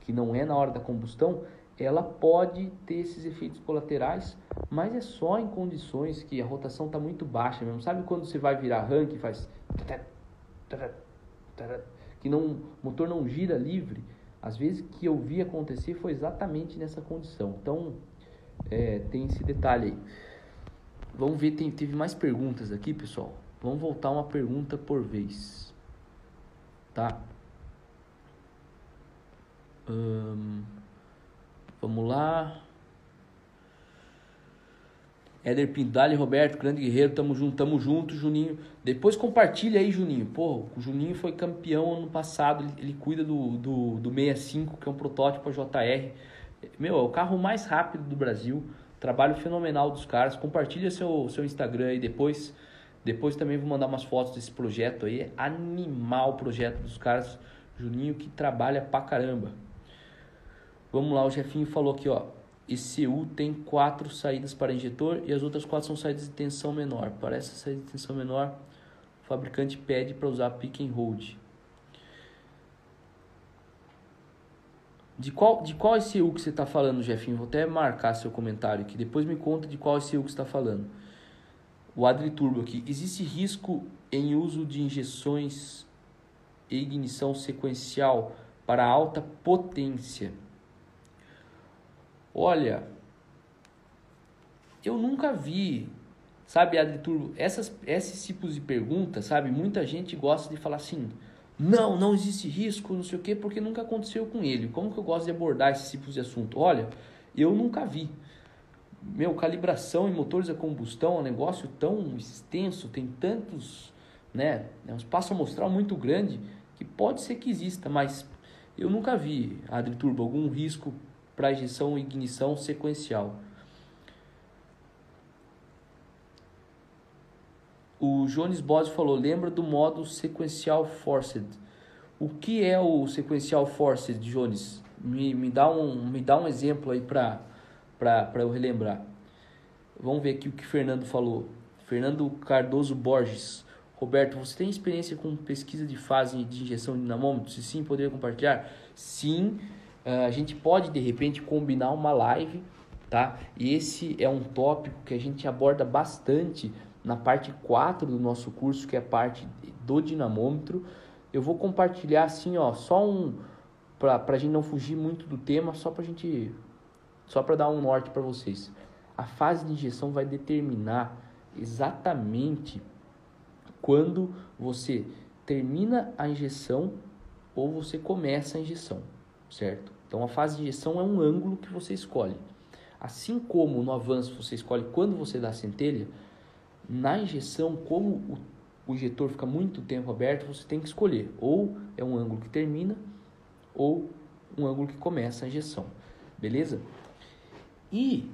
que não é na hora da combustão, ela pode ter esses efeitos colaterais, mas é só em condições que a rotação está muito baixa mesmo. Sabe quando você vai virar rank e faz que não, o motor não gira livre? Às vezes que eu vi acontecer foi exatamente nessa condição. Então é, tem esse detalhe aí. Vamos ver, tem, teve mais perguntas aqui, pessoal. Vamos voltar uma pergunta por vez. Tá? Hum, vamos lá. Éder Pindale, Roberto, grande guerreiro, tamo junto, tamo junto, Juninho. Depois compartilha aí, Juninho. Pô, o Juninho foi campeão ano passado, ele, ele cuida do, do, do 65, que é um protótipo JR. Meu, é o carro mais rápido do Brasil. Trabalho fenomenal dos caras. Compartilha seu, seu Instagram aí depois. Depois também vou mandar umas fotos desse projeto aí. Animal o projeto dos caras. Juninho que trabalha pra caramba. Vamos lá, o Jefinho falou aqui, ó. ECU tem quatro saídas para injetor e as outras quatro são saídas de tensão menor. Para essa saída de tensão menor, o fabricante pede para usar pick and hold. De qual, de qual ECU que você está falando, Jefinho? Vou até marcar seu comentário aqui. Depois me conta de qual ECU que está falando. O Adri Turbo aqui. Existe risco em uso de injeções e ignição sequencial para alta potência? Olha, eu nunca vi, sabe, Adri Turbo, essas, esses tipos de perguntas, sabe? Muita gente gosta de falar assim não, não existe risco, não sei o quê, porque nunca aconteceu com ele. Como que eu gosto de abordar esses tipos de assunto? Olha, eu nunca vi. Meu, calibração em motores a combustão é um negócio tão extenso, tem tantos, né? É um espaço amostral muito grande que pode ser que exista, mas eu nunca vi, Adri Turbo, algum risco para injeção e ignição sequencial. O Jones Bose falou, lembra do modo sequencial forced. O que é o sequencial forced, Jones? Me, me, dá, um, me dá um exemplo aí para eu relembrar. Vamos ver aqui o que Fernando falou. Fernando Cardoso Borges. Roberto, você tem experiência com pesquisa de fase de injeção de dinamômetro? Se sim, poderia compartilhar? Sim, a gente pode de repente combinar uma live, tá? E esse é um tópico que a gente aborda bastante na parte 4 do nosso curso, que é a parte do dinamômetro. Eu vou compartilhar assim, ó, só um para a gente não fugir muito do tema, só para gente só para dar um norte para vocês. A fase de injeção vai determinar exatamente quando você termina a injeção ou você começa a injeção, certo? Então a fase de injeção é um ângulo que você escolhe. Assim como no avanço você escolhe quando você dá a centelha, na injeção, como o, o injetor fica muito tempo aberto, você tem que escolher ou é um ângulo que termina ou um ângulo que começa a injeção, beleza? E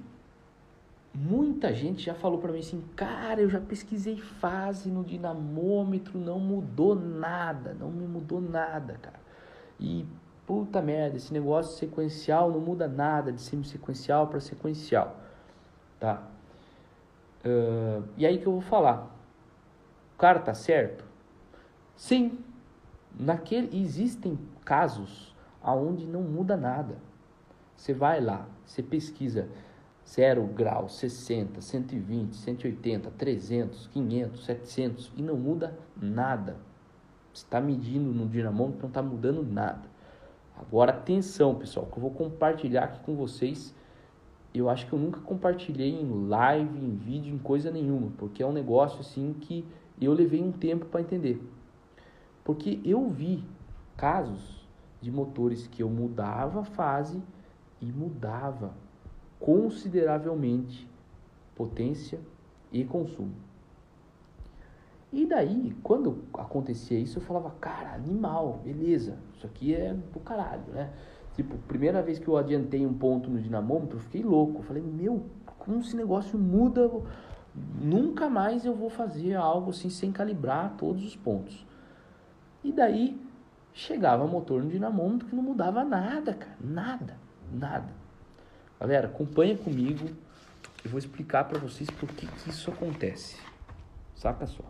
muita gente já falou para mim assim, cara, eu já pesquisei fase no dinamômetro, não mudou nada, não me mudou nada, cara. E puta merda, esse negócio sequencial não muda nada de semi-sequencial para sequencial, tá? Uh, e aí que eu vou falar. O cara tá certo? Sim. Naquele, existem casos aonde não muda nada. Você vai lá, você pesquisa 0 grau, 60, 120, 180, 300, 500, 700 e não muda nada. Você está medindo no dinamômetro, não está mudando nada. Agora atenção, pessoal, que eu vou compartilhar aqui com vocês eu acho que eu nunca compartilhei em live, em vídeo, em coisa nenhuma, porque é um negócio assim que eu levei um tempo para entender. Porque eu vi casos de motores que eu mudava a fase e mudava consideravelmente potência e consumo. E daí, quando acontecia isso, eu falava, cara, animal, beleza, isso aqui é do caralho, né? Tipo, primeira vez que eu adiantei um ponto no dinamômetro, eu fiquei louco. Eu falei, meu, como esse negócio muda, nunca mais eu vou fazer algo assim sem calibrar todos os pontos. E daí chegava motor no dinamômetro que não mudava nada, cara, nada, nada. Galera, acompanha comigo, eu vou explicar para vocês por que, que isso acontece. Saca só.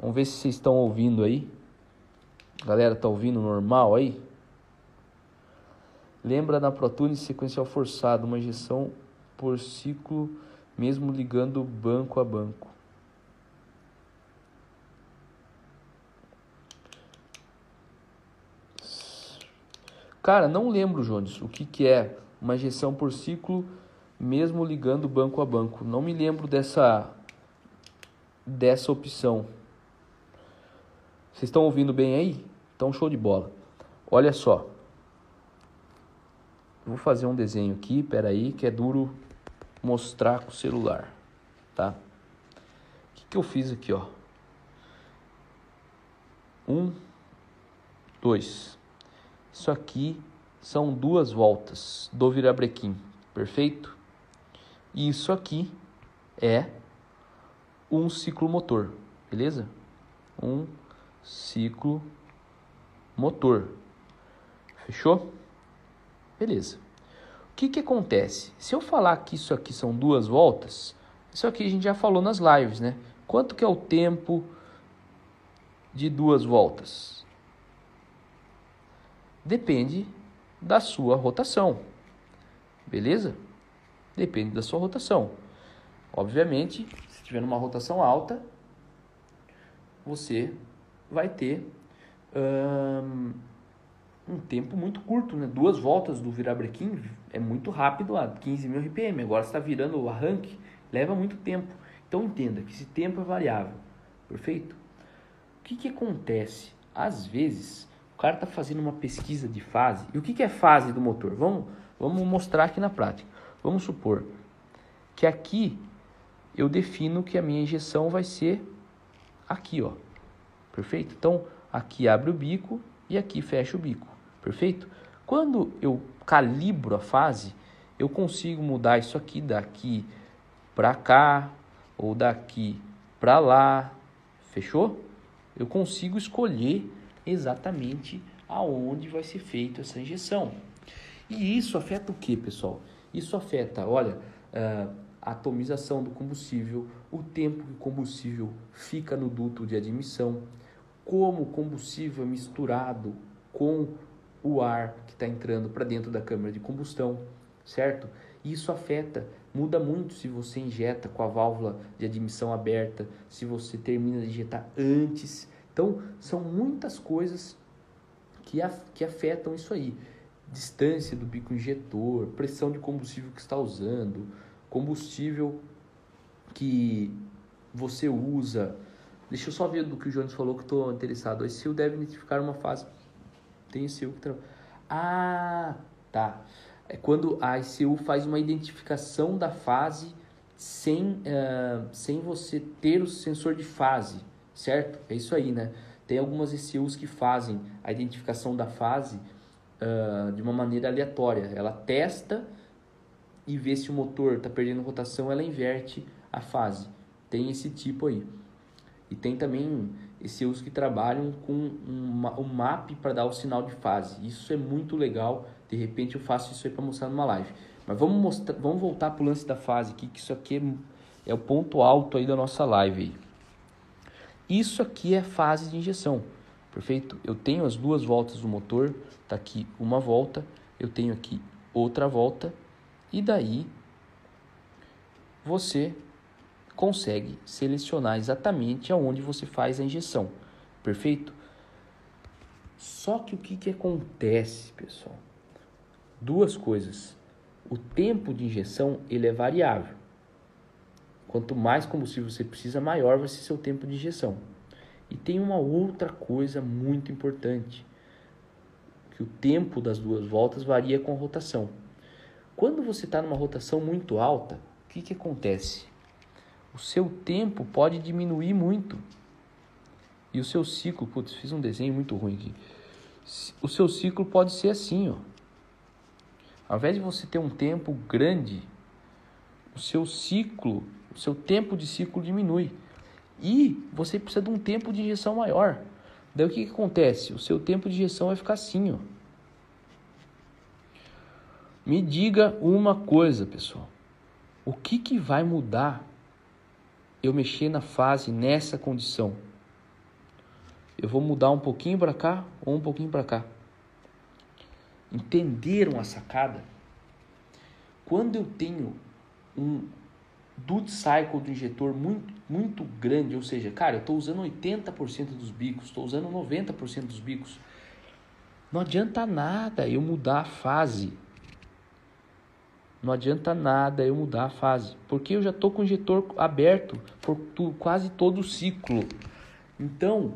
Vamos ver se vocês estão ouvindo aí. Galera, tá ouvindo normal aí? Lembra da Protune sequencial forçado, uma injeção por ciclo, mesmo ligando banco a banco. Cara, não lembro, Jones, o que, que é uma injeção por ciclo, mesmo ligando banco a banco. Não me lembro dessa, dessa opção. Vocês estão ouvindo bem aí? Então, show de bola. Olha só. Vou fazer um desenho aqui, peraí, que é duro mostrar com o celular, tá? O que, que eu fiz aqui, ó? Um, dois. Isso aqui são duas voltas do virabrequim, perfeito? E isso aqui é um ciclo motor, beleza? Um ciclo motor. Fechou? Beleza. O que, que acontece? Se eu falar que isso aqui são duas voltas, isso aqui a gente já falou nas lives, né? Quanto que é o tempo de duas voltas? Depende da sua rotação. Beleza? Depende da sua rotação. Obviamente, se tiver numa rotação alta, você vai ter um, um tempo muito curto, né? Duas voltas do virabrequim é muito rápido a 15 mil RPM. Agora está virando o arranque, leva muito tempo. Então entenda que esse tempo é variável, perfeito? O que, que acontece? Às vezes, o cara está fazendo uma pesquisa de fase. E o que, que é fase do motor? Vamos, vamos mostrar aqui na prática. Vamos supor que aqui eu defino que a minha injeção vai ser aqui, ó. Perfeito? Então, aqui abre o bico e aqui fecha o bico. Perfeito? Quando eu calibro a fase, eu consigo mudar isso aqui daqui para cá ou daqui para lá. Fechou? Eu consigo escolher exatamente aonde vai ser feita essa injeção. E isso afeta o que, pessoal? Isso afeta, olha, a atomização do combustível, o tempo que o combustível fica no duto de admissão, como combustível é misturado com o ar que está entrando para dentro da câmara de combustão, certo? Isso afeta, muda muito se você injeta com a válvula de admissão aberta, se você termina de injetar antes. Então, são muitas coisas que, af que afetam isso aí. Distância do bico injetor, pressão de combustível que está usando, combustível que você usa, Deixa eu só ver do que o Jones falou que estou interessado. A ECU deve identificar uma fase. Tem ECU que. Tra... Ah, tá. É quando a ECU faz uma identificação da fase sem, uh, sem você ter o sensor de fase, certo? É isso aí, né? Tem algumas ECUs que fazem a identificação da fase uh, de uma maneira aleatória. Ela testa e vê se o motor está perdendo rotação, ela inverte a fase. Tem esse tipo aí. E tem também ECUs que trabalham com um, map para dar o sinal de fase. Isso é muito legal. De repente eu faço isso aí para mostrar numa live. Mas vamos, mostrar, vamos voltar para o lance da fase aqui, que isso aqui é, é o ponto alto aí da nossa live. Aí. Isso aqui é fase de injeção, perfeito? Eu tenho as duas voltas do motor, tá aqui uma volta, eu tenho aqui outra volta, e daí você consegue selecionar exatamente aonde você faz a injeção. Perfeito? Só que o que, que acontece, pessoal? Duas coisas. O tempo de injeção ele é variável. Quanto mais combustível você precisa, maior vai ser seu tempo de injeção. E tem uma outra coisa muito importante, que o tempo das duas voltas varia com a rotação. Quando você está numa rotação muito alta, o que, que acontece? O seu tempo pode diminuir muito. E o seu ciclo, putz, fiz um desenho muito ruim aqui. O seu ciclo pode ser assim, ó. Ao invés de você ter um tempo grande, o seu ciclo, o seu tempo de ciclo diminui. E você precisa de um tempo de injeção maior. Daí o que, que acontece? O seu tempo de injeção vai ficar assim, ó. Me diga uma coisa, pessoal. O que, que vai mudar eu mexer na fase nessa condição? Eu vou mudar um pouquinho para cá ou um pouquinho para cá. Entenderam a sacada? Quando eu tenho um duty cycle do injetor muito, muito grande, ou seja, cara, eu estou usando 80% dos bicos, estou usando 90% dos bicos, não adianta nada eu mudar a fase. Não adianta nada eu mudar a fase, porque eu já estou com o injetor aberto por tu, quase todo o ciclo. Então,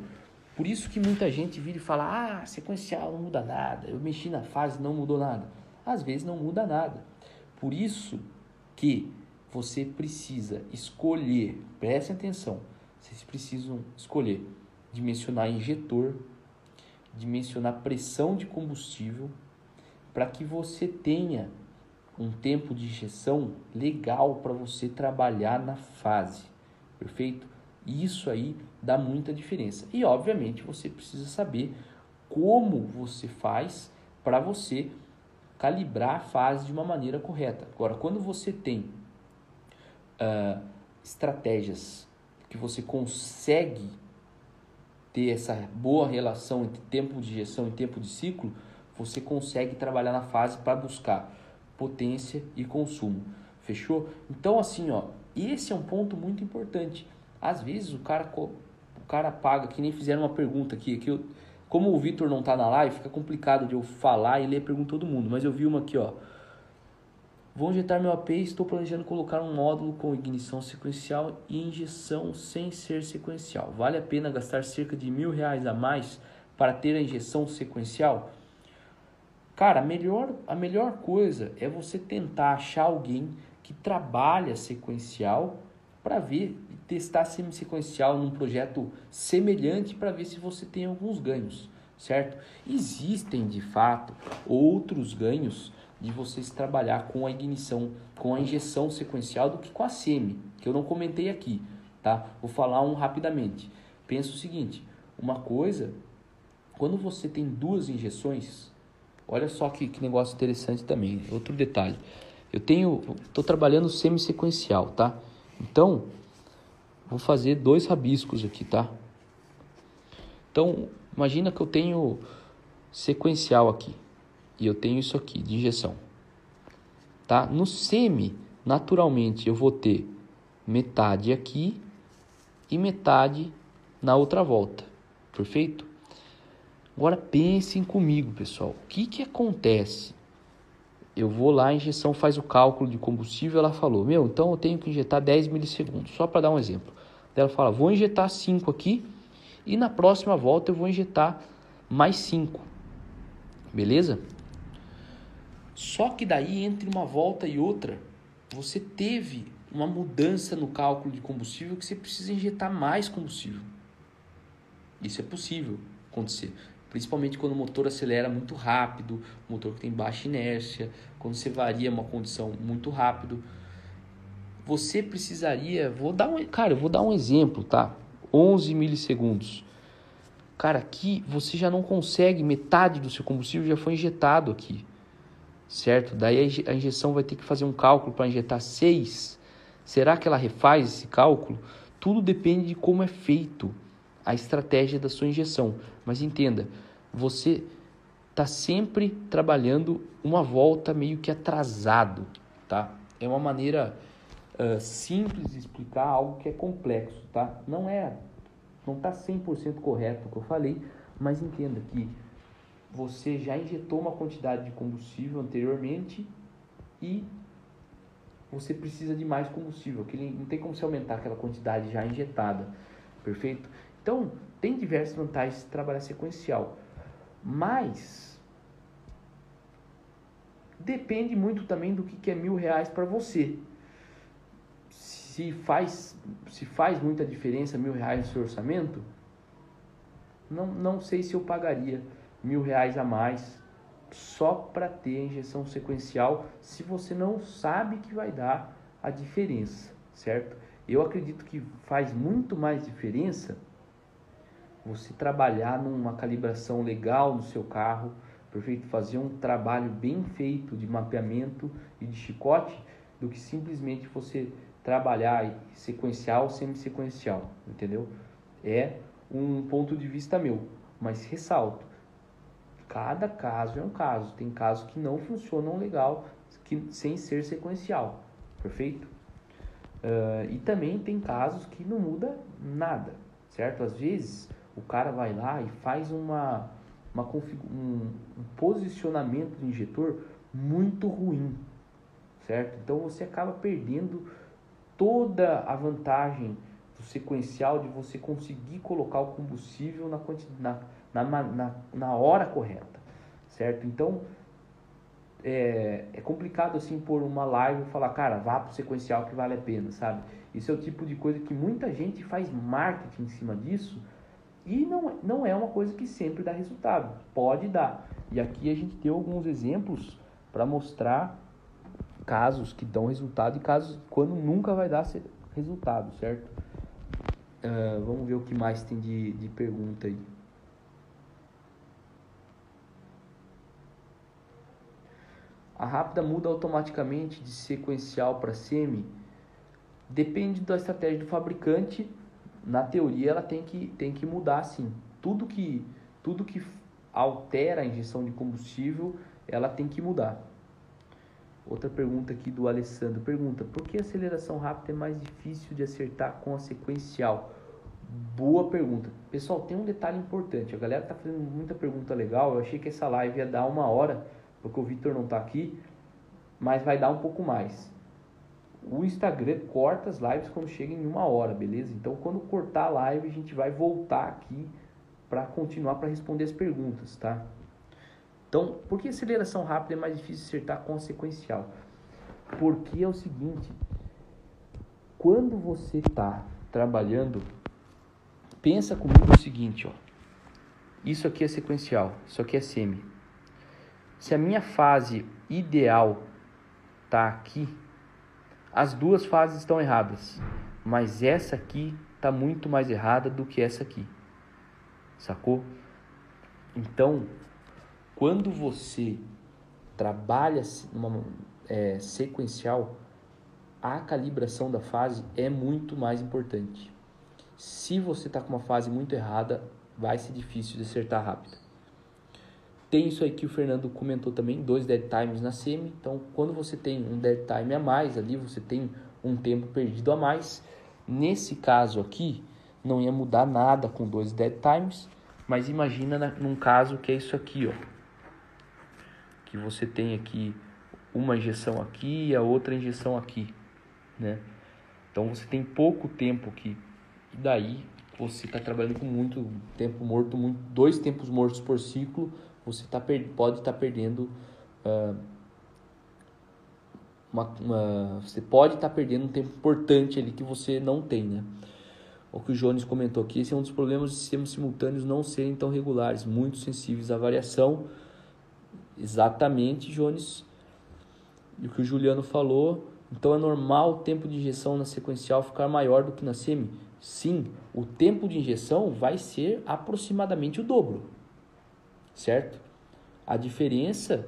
por isso que muita gente vira e fala: ah, sequencial não muda nada, eu mexi na fase não mudou nada. Às vezes não muda nada. Por isso que você precisa escolher, prestem atenção, vocês precisam escolher dimensionar injetor, dimensionar pressão de combustível, para que você tenha um tempo de injeção legal para você trabalhar na fase, perfeito? Isso aí dá muita diferença. E obviamente você precisa saber como você faz para você calibrar a fase de uma maneira correta. Agora, quando você tem uh, estratégias que você consegue ter essa boa relação entre tempo de injeção e tempo de ciclo, você consegue trabalhar na fase para buscar potência e consumo. Fechou? Então, assim, ó, esse é um ponto muito importante. Às vezes o cara, o cara paga, que nem fizeram uma pergunta aqui, que eu, como o Vitor não tá na live, fica complicado de eu falar e ler pergunta todo mundo, mas eu vi uma aqui, ó. Vou injetar meu AP e estou planejando colocar um módulo com ignição sequencial e injeção sem ser sequencial. Vale a pena gastar cerca de mil reais a mais para ter a injeção sequencial? Cara, a melhor, a melhor coisa é você tentar achar alguém que trabalha sequencial para ver testar semi-sequencial num projeto semelhante para ver se você tem alguns ganhos, certo? Existem de fato outros ganhos de vocês trabalhar com a ignição, com a injeção sequencial do que com a semi, que eu não comentei aqui, tá? Vou falar um rapidamente. Pensa o seguinte, uma coisa, quando você tem duas injeções, Olha só que, que negócio interessante também. Outro detalhe. Eu tenho, estou trabalhando semi-sequencial, tá? Então, vou fazer dois rabiscos aqui, tá? Então, imagina que eu tenho sequencial aqui. E eu tenho isso aqui, de injeção. Tá? No semi, naturalmente, eu vou ter metade aqui e metade na outra volta. Perfeito? Agora pensem comigo, pessoal. O que, que acontece? Eu vou lá, a injeção faz o cálculo de combustível, ela falou, meu, então eu tenho que injetar 10 milissegundos, só para dar um exemplo. Ela fala, vou injetar 5 aqui e na próxima volta eu vou injetar mais 5. Beleza? Só que daí, entre uma volta e outra, você teve uma mudança no cálculo de combustível que você precisa injetar mais combustível. Isso é possível acontecer principalmente quando o motor acelera muito rápido, motor que tem baixa inércia, quando você varia uma condição muito rápido, você precisaria, vou dar um, cara, eu vou dar um exemplo, tá? 11 milissegundos. Cara, aqui você já não consegue, metade do seu combustível já foi injetado aqui, certo? Daí a injeção vai ter que fazer um cálculo para injetar 6. Será que ela refaz esse cálculo? Tudo depende de como é feito a estratégia da sua injeção. Mas entenda, você está sempre trabalhando uma volta meio que atrasado, tá? É uma maneira uh, simples de explicar algo que é complexo, tá? Não é, não está 100% correto o que eu falei, mas entenda que você já injetou uma quantidade de combustível anteriormente e você precisa de mais combustível, que não tem como se aumentar aquela quantidade já injetada, perfeito? Então, tem diversas vantagens de trabalhar sequencial. Mas depende muito também do que é mil reais para você. Se faz, se faz muita diferença mil reais no seu orçamento, não, não sei se eu pagaria mil reais a mais só para ter a injeção sequencial se você não sabe que vai dar a diferença, certo? Eu acredito que faz muito mais diferença você trabalhar numa calibração legal no seu carro, perfeito? Fazer um trabalho bem feito de mapeamento e de chicote do que simplesmente você trabalhar sequencial, semi-sequencial, entendeu? É um ponto de vista meu, mas ressalto, cada caso é um caso. Tem casos que não funcionam legal que, sem ser sequencial, perfeito? Uh, e também tem casos que não muda nada, certo? Às vezes o cara vai lá e faz uma, uma um, um posicionamento do injetor muito ruim, certo? Então você acaba perdendo toda a vantagem do sequencial de você conseguir colocar o combustível na, na, na, na, na hora correta, certo? Então é, é complicado assim por uma live e falar, cara, vá pro sequencial que vale a pena, sabe? Isso é o tipo de coisa que muita gente faz marketing em cima disso e não, não é uma coisa que sempre dá resultado. Pode dar. E aqui a gente tem alguns exemplos para mostrar casos que dão resultado e casos quando nunca vai dar resultado, certo? Uh, vamos ver o que mais tem de, de pergunta aí. A rápida muda automaticamente de sequencial para semi? Depende da estratégia do fabricante. Na teoria, ela tem que, tem que mudar sim. Tudo que, tudo que altera a injeção de combustível, ela tem que mudar. Outra pergunta aqui do Alessandro. Pergunta, por que a aceleração rápida é mais difícil de acertar com a sequencial? Boa pergunta. Pessoal, tem um detalhe importante. A galera tá fazendo muita pergunta legal. Eu achei que essa live ia dar uma hora porque o Vitor não está aqui, mas vai dar um pouco mais. O Instagram corta as lives quando chega em uma hora, beleza? Então, quando cortar a live, a gente vai voltar aqui para continuar para responder as perguntas, tá? Então, por que aceleração rápida é mais difícil acertar com a sequencial? Porque é o seguinte, quando você está trabalhando, pensa comigo o seguinte, ó. Isso aqui é sequencial, isso aqui é semi. Se a minha fase ideal está aqui, as duas fases estão erradas, mas essa aqui está muito mais errada do que essa aqui, sacou? Então, quando você trabalha é, sequencial, a calibração da fase é muito mais importante. Se você está com uma fase muito errada, vai ser difícil de acertar rápido. Tem isso aí que o Fernando comentou também, dois dead times na semi. Então, quando você tem um dead time a mais ali, você tem um tempo perdido a mais. Nesse caso aqui, não ia mudar nada com dois dead times, mas imagina num caso que é isso aqui, ó. Que você tem aqui uma injeção aqui e a outra injeção aqui, né? Então você tem pouco tempo aqui. E daí você está trabalhando com muito tempo morto, muito, dois tempos mortos por ciclo, você tá, pode estar tá perdendo uh, uma, uma, você pode estar tá perdendo um tempo importante ali que você não tem, né? O que o Jones comentou aqui, esse é um dos problemas de sistemas simultâneos não serem tão regulares, muito sensíveis à variação. Exatamente, Jones. E o que o Juliano falou, então é normal o tempo de injeção na sequencial ficar maior do que na semi? Sim, o tempo de injeção vai ser aproximadamente o dobro certo? A diferença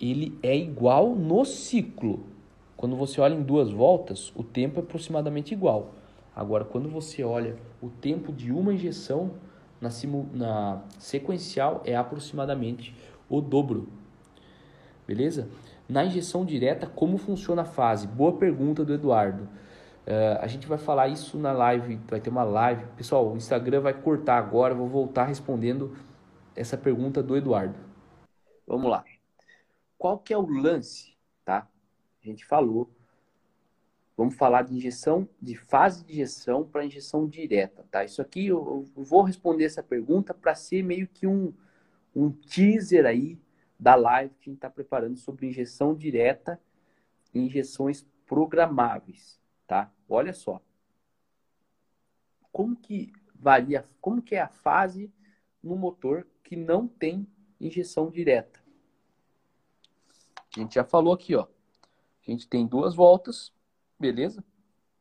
ele é igual no ciclo. Quando você olha em duas voltas, o tempo é aproximadamente igual. Agora, quando você olha o tempo de uma injeção na, na sequencial, é aproximadamente o dobro. Beleza? Na injeção direta, como funciona a fase? Boa pergunta do Eduardo. Uh, a gente vai falar isso na live, vai ter uma live. Pessoal, o Instagram vai cortar agora, vou voltar respondendo essa pergunta do Eduardo. Vamos lá. Qual que é o lance, tá? A gente falou. Vamos falar de injeção, de fase de injeção para injeção direta, tá? Isso aqui eu, eu vou responder essa pergunta para ser meio que um, um teaser aí da live que a gente está preparando sobre injeção direta e injeções programáveis, tá? Olha só. Como que varia, como que é a fase no motor que não tem injeção direta. A gente já falou aqui, ó. A gente tem duas voltas, beleza?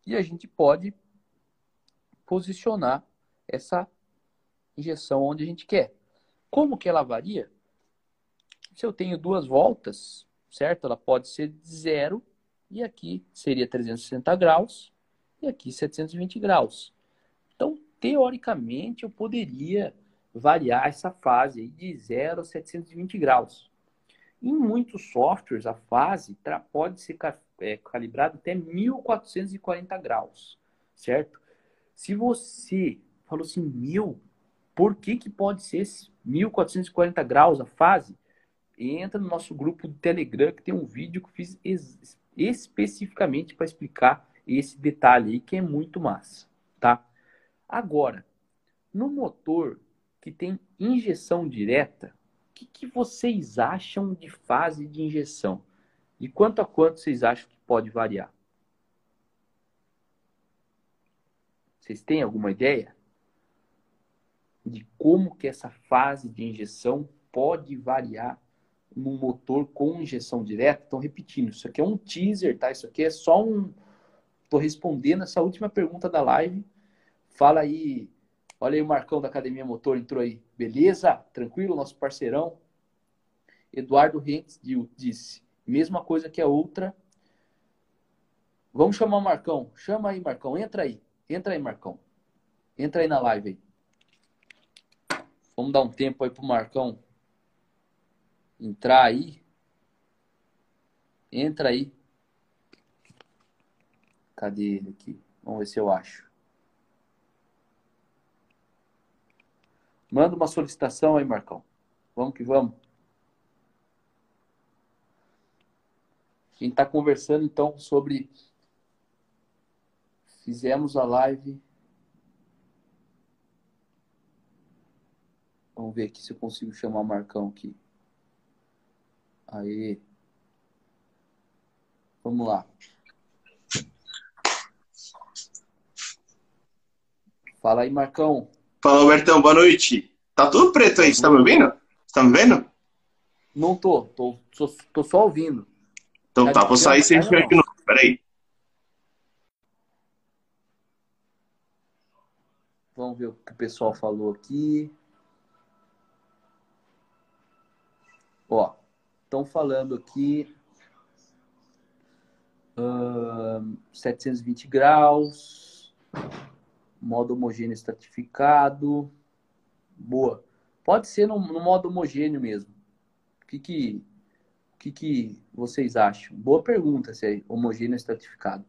E a gente pode posicionar essa injeção onde a gente quer. Como que ela varia? Se eu tenho duas voltas, certo? Ela pode ser de zero e aqui seria 360 graus e aqui 720 graus. Então, teoricamente, eu poderia variar essa fase de 0 a 720 graus. Em muitos softwares, a fase pode ser é, calibrada até 1440 graus, certo? Se você falou assim, mil, por que, que pode ser 1440 graus a fase? Entra no nosso grupo do Telegram, que tem um vídeo que eu fiz especificamente para explicar esse detalhe aí, que é muito massa, tá? Agora, no motor que tem injeção direta, o que, que vocês acham de fase de injeção? E quanto a quanto vocês acham que pode variar? Vocês têm alguma ideia de como que essa fase de injeção pode variar num motor com injeção direta? Então, repetindo, isso aqui é um teaser, tá? Isso aqui é só um. Estou respondendo essa última pergunta da live. Fala aí Olha aí o Marcão da Academia Motor entrou aí. Beleza? Tranquilo, nosso parceirão. Eduardo Rentes disse. Mesma coisa que a outra. Vamos chamar o Marcão. Chama aí, Marcão. Entra aí. Entra aí, Marcão. Entra aí na live aí. Vamos dar um tempo aí pro Marcão entrar aí. Entra aí. Cadê ele aqui? Vamos ver se eu acho. Manda uma solicitação aí, Marcão. Vamos que vamos. A gente está conversando então sobre. Fizemos a live. Vamos ver aqui se eu consigo chamar o Marcão aqui. Aí. Vamos lá. Fala aí, Marcão. Fala, Albertão, boa noite. Tá tudo preto aí, você tá me ouvindo? Você tá me vendo? Não tô, tô, tô, tô só ouvindo. Então tá, tá vou sair sem ver aqui no. Peraí. Vamos ver o que o pessoal falou aqui. Ó, estão falando aqui. Uh, 720 graus modo homogêneo estratificado. Boa. Pode ser no, no modo homogêneo mesmo. O que que, que que vocês acham? Boa pergunta se é homogêneo estratificado.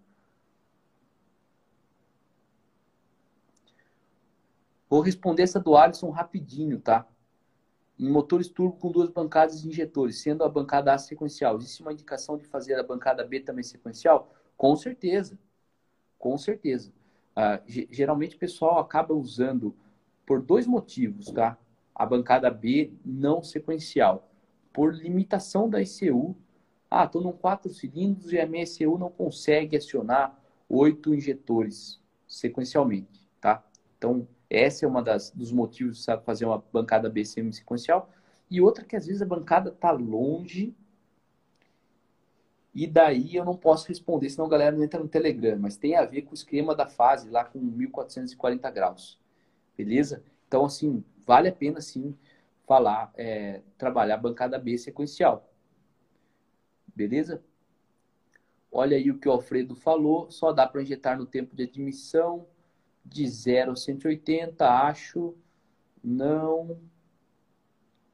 Vou responder essa do Alisson rapidinho, tá? Em motores turbo com duas bancadas de injetores, sendo a bancada A sequencial, existe uma indicação de fazer a bancada B também sequencial? Com certeza. Com certeza. Uh, geralmente o pessoal acaba usando por dois motivos, tá? A bancada B não sequencial. Por limitação da ICU. Ah, estou num quatro cilindros e a minha ICU não consegue acionar oito injetores sequencialmente, tá? Então, esse é uma das dos motivos de fazer uma bancada B semi-sequencial. E outra que às vezes a bancada está longe e daí eu não posso responder, senão a galera não entra no Telegram. Mas tem a ver com o esquema da fase lá com 1440 graus. Beleza? Então, assim, vale a pena sim falar, é, trabalhar bancada B sequencial. Beleza? Olha aí o que o Alfredo falou. Só dá para injetar no tempo de admissão de 0 a 180, acho. Não.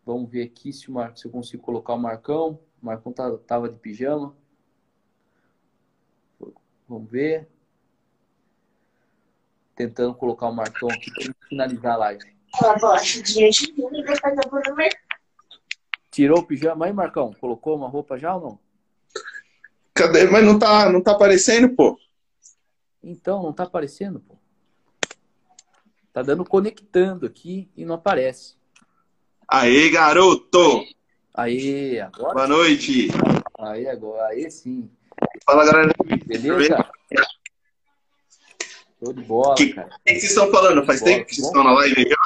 Vamos ver aqui se, o Mar... se eu consigo colocar o Marcão. O Marcão tá, tava de pijama. Vamos ver. Tentando colocar o Marcão aqui para finalizar a live. Tirou o pijama aí, Marcão? Colocou uma roupa já ou não? Cadê? Mas não tá, não tá aparecendo, pô. Então, não tá aparecendo, pô. Tá dando conectando aqui e não aparece. Aê, garoto! Aê, agora. Boa noite. Aí agora, aí sim. Fala, galera. Beleza? Show de bola, que, cara. O que vocês estão falando? Faz tempo que vocês estão na live aí?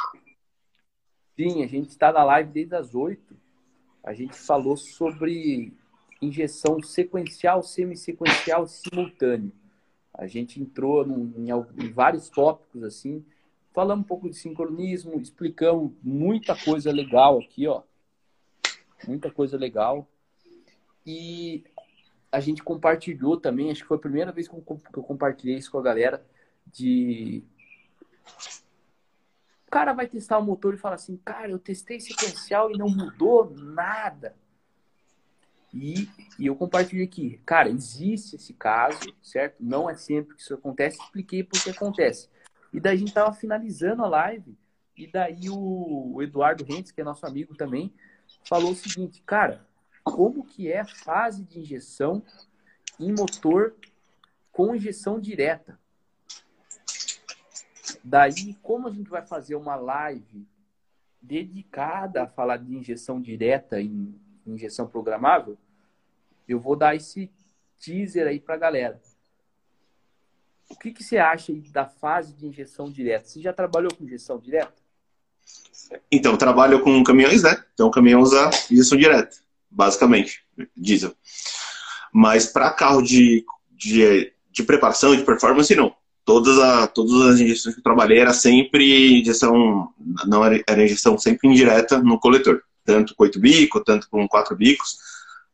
Sim, a gente está na live desde as 8. A gente falou sobre injeção sequencial, semissequencial, simultâneo. A gente entrou num, em, em, vários tópicos assim, falamos um pouco de sincronismo, explicamos muita coisa legal aqui, ó. Muita coisa legal. E a gente compartilhou também, acho que foi a primeira vez que eu, compartilhei isso com a galera, de o cara vai testar o motor e fala assim, cara, eu testei sequencial e não mudou nada. E, e eu compartilhei aqui, cara, existe esse caso, certo? Não é sempre que isso acontece, expliquei por que acontece. E daí a gente tava finalizando a live, e daí o Eduardo Rentes, que é nosso amigo também, falou o seguinte, cara, como que é a fase de injeção em motor com injeção direta? Daí, como a gente vai fazer uma live dedicada a falar de injeção direta em injeção programável, eu vou dar esse teaser aí para a galera. O que, que você acha da fase de injeção direta? Você já trabalhou com injeção direta? Então, trabalho com caminhões, né? Então, caminhão usa injeção direta, basicamente, diesel. Mas para carro de, de, de preparação, de performance, não. Todas, a, todas as injeções que eu trabalhei era sempre injeção, não era, era injeção sempre indireta no coletor. Tanto com oito bicos, tanto com quatro bicos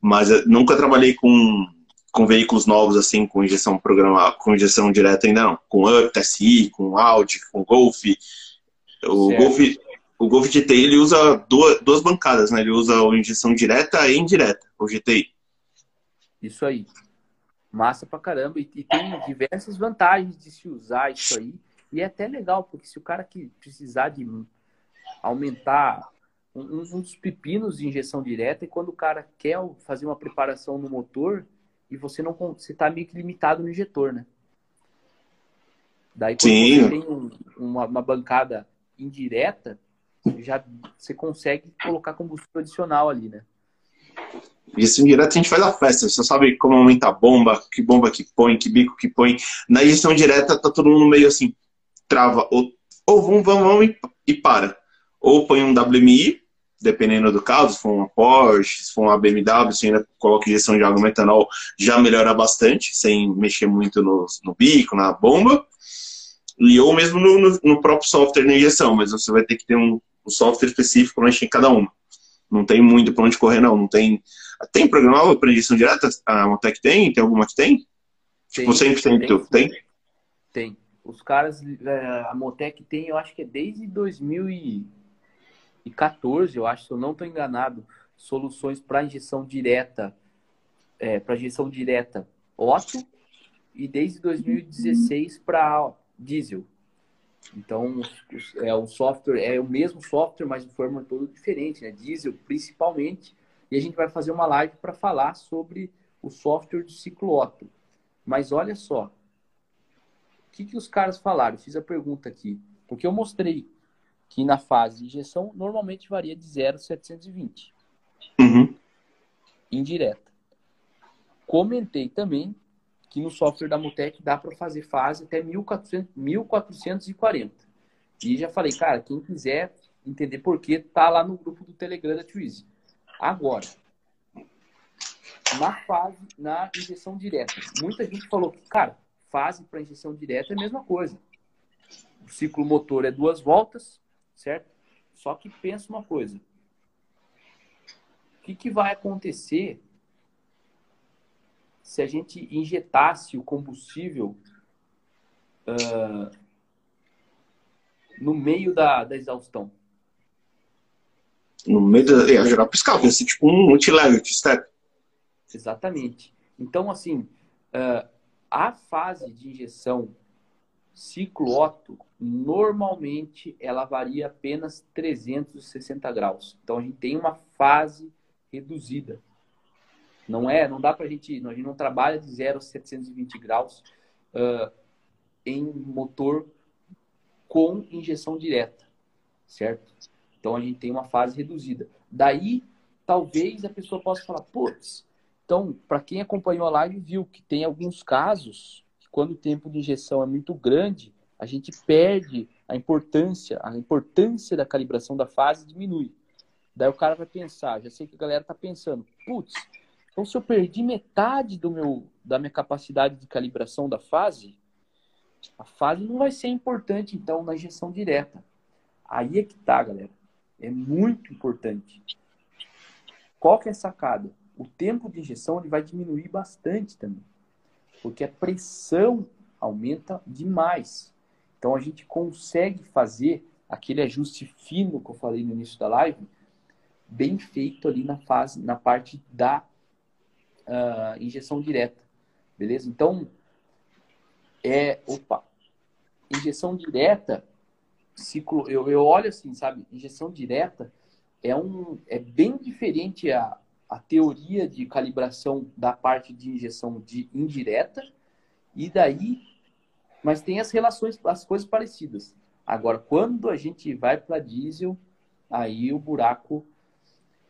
mas nunca trabalhei com, com veículos novos assim, com injeção programada, com injeção direta ainda não. Com Up, TSI, com Audi, com Golf. O Golf, o Golf GTI ele usa duas, duas bancadas, né? Ele usa a injeção direta e indireta, o GTI. Isso aí. Massa pra caramba. E, e tem diversas vantagens de se usar isso aí. E é até legal, porque se o cara que precisar de aumentar um, um dos pepinos de injeção direta é quando o cara quer fazer uma preparação no motor e você não você está meio que limitado no injetor, né? Daí quando Sim. você tem um, uma, uma, bancada indireta, já você consegue colocar combustível adicional ali, né? Injeção direta a gente faz a festa, você sabe como aumenta a bomba, que bomba que põe, que bico que põe. Na injeção direta tá todo mundo meio assim, trava, ou, ou vamos, vamos, vamos e para. Ou põe um WMI, dependendo do caso, se for uma Porsche, se for uma BMW, se ainda coloca injeção de água metanol, já melhora bastante, sem mexer muito no, no bico, na bomba. E ou mesmo no, no, no, próprio software de injeção, mas você vai ter que ter um, um software específico para em cada uma. Não tem muito para onde correr, não. Não tem. Tem programável para injeção direta? A Motec tem? Tem alguma que tem? Tipo, tem tipo, 100% tem? Tem. tem. Os caras, é, a Motec tem, eu acho que é desde 2000 e 2014, eu acho, se eu não estou enganado, soluções para injeção direta, é, para injeção direta Otto e desde 2016 para diesel. Então, é o software é o mesmo software, mas de forma todo diferente, né? Diesel principalmente. E a gente vai fazer uma live para falar sobre o software do ciclo Otto. Mas olha só, o que, que os caras falaram? Fiz a pergunta aqui, porque eu mostrei que na fase de injeção normalmente varia de 0 a 720. Uhum. Indireta. Comentei também que no software da Mutec dá para fazer fase até 1400, 1440. E já falei, cara, quem quiser entender por que, tá lá no grupo do Telegram da Twizy. Agora, na fase, na injeção direta, muita gente falou que, cara, fase para injeção direta é a mesma coisa. O ciclo motor é duas voltas, certo? Só que pensa uma coisa. O que, que vai acontecer se a gente injetasse o combustível uh, no meio da, da exaustão? No meio da. Ia gerar piscar, ia ser tipo um multilevel step. Exatamente. Então, assim, uh, a fase de injeção ciclo Otto, normalmente ela varia apenas 360 graus. Então a gente tem uma fase reduzida. Não é, não dá para a gente, a gente não trabalha de 0 a 720 graus uh, em motor com injeção direta, certo? Então a gente tem uma fase reduzida. Daí, talvez a pessoa possa falar, putz, então, para quem acompanhou a live viu que tem alguns casos quando o tempo de injeção é muito grande, a gente perde a importância, a importância da calibração da fase diminui. Daí o cara vai pensar, já sei que a galera tá pensando, putz, Então, se eu perdi metade do meu, da minha capacidade de calibração da fase, a fase não vai ser importante, então, na injeção direta. Aí é que tá, galera. É muito importante. Qual que é a sacada? O tempo de injeção ele vai diminuir bastante também. Porque a pressão aumenta demais. Então a gente consegue fazer aquele ajuste fino que eu falei no início da live, bem feito ali na fase, na parte da uh, injeção direta, beleza? Então é, opa, injeção direta, ciclo, eu, eu olho assim, sabe? Injeção direta é um, é bem diferente a, a teoria de calibração da parte de injeção de indireta e daí mas tem as relações, as coisas parecidas. Agora, quando a gente vai para diesel, aí o buraco.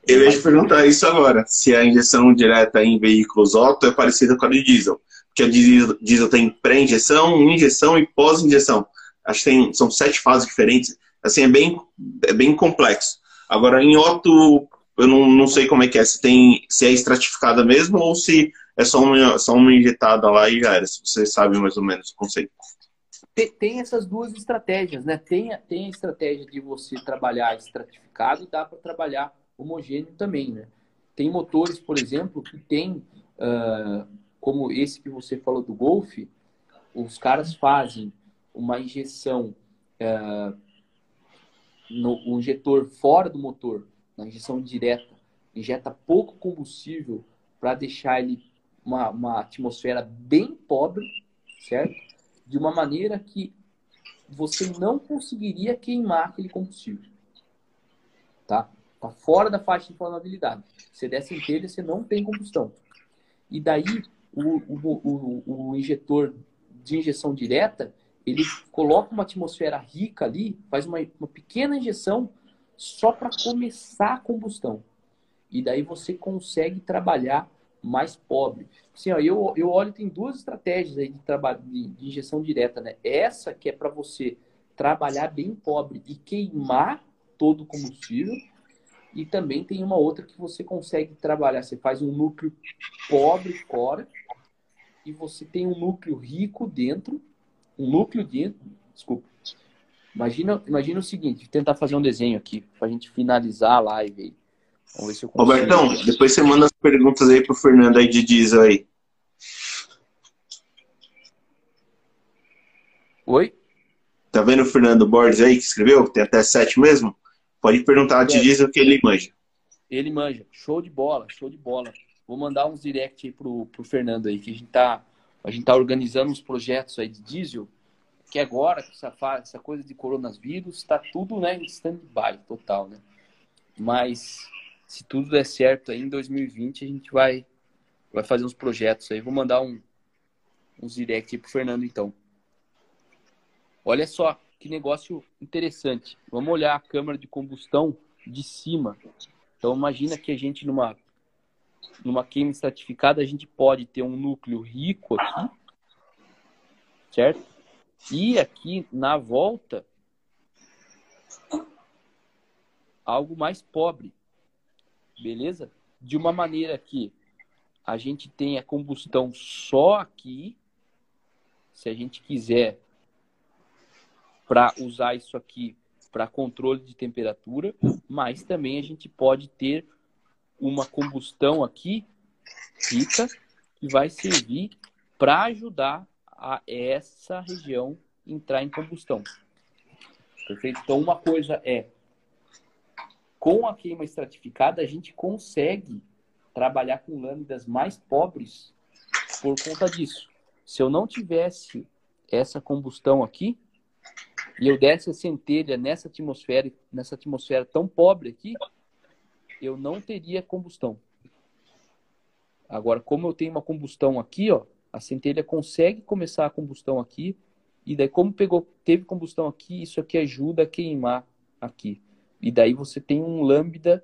Eu ia te perguntar isso agora, se a injeção direta em veículos auto é parecida com a de diesel. Porque a diesel, diesel tem pré-injeção, injeção e pós-injeção. Acho que tem, são sete fases diferentes. Assim, é bem, é bem complexo. Agora, em Otto, eu não, não sei como é que é. Se, tem, se é estratificada mesmo ou se é só uma, só uma injetada lá e já era. Se você sabe mais ou menos o conceito. Tem, tem essas duas estratégias, né? Tem, tem a estratégia de você trabalhar estratificado e dá para trabalhar homogêneo também, né? Tem motores, por exemplo, que tem, uh, como esse que você falou do Golf, os caras fazem uma injeção uh, no o injetor fora do motor, na injeção direta, injeta pouco combustível para deixar ele uma, uma atmosfera bem pobre, certo? De uma maneira que você não conseguiria queimar aquele combustível. Tá? Tá fora da faixa de inflamabilidade. Você der centelha, você não tem combustão. E daí, o, o, o, o injetor de injeção direta, ele coloca uma atmosfera rica ali, faz uma, uma pequena injeção só para começar a combustão. E daí você consegue trabalhar mais pobre. Assim, ó, eu, eu olho, tem duas estratégias aí de, trabalho, de, de injeção direta, né? Essa que é para você trabalhar bem pobre e queimar todo o combustível. E também tem uma outra que você consegue trabalhar. Você faz um núcleo pobre fora e você tem um núcleo rico dentro. Um núcleo dentro. Desculpa. Imagina, imagina o seguinte, tentar fazer um desenho aqui para a gente finalizar a live aí. Vamos ver se eu consigo. Robertão, depois você manda as perguntas aí pro Fernando aí de diesel aí. Oi? Tá vendo o Fernando Borges aí que escreveu? Tem até sete mesmo? Pode perguntar de é. diesel que ele manja. Ele manja. Show de bola, show de bola. Vou mandar uns direct aí pro, pro Fernando aí, que a gente tá, a gente tá organizando uns projetos aí de diesel, que agora, essa, essa coisa de coronavírus, tá tudo né, em stand-by total, né? Mas se tudo der certo aí em 2020, a gente vai, vai fazer uns projetos aí. Vou mandar um, uns direct aí pro Fernando, então. Olha só que negócio interessante. Vamos olhar a câmara de combustão de cima. Então, imagina que a gente, numa, numa queima estratificada, a gente pode ter um núcleo rico aqui, certo? E aqui na volta, algo mais pobre beleza? De uma maneira que a gente tenha combustão só aqui, se a gente quiser, para usar isso aqui para controle de temperatura, mas também a gente pode ter uma combustão aqui rica que vai servir para ajudar a essa região entrar em combustão. Perfeito? Então, uma coisa é com a queima estratificada, a gente consegue trabalhar com lâminas mais pobres por conta disso. Se eu não tivesse essa combustão aqui, e eu desse a centelha nessa atmosfera, nessa atmosfera tão pobre aqui, eu não teria combustão. Agora, como eu tenho uma combustão aqui, ó, a centelha consegue começar a combustão aqui, e daí como pegou, teve combustão aqui, isso aqui ajuda a queimar aqui. E daí você tem um lambda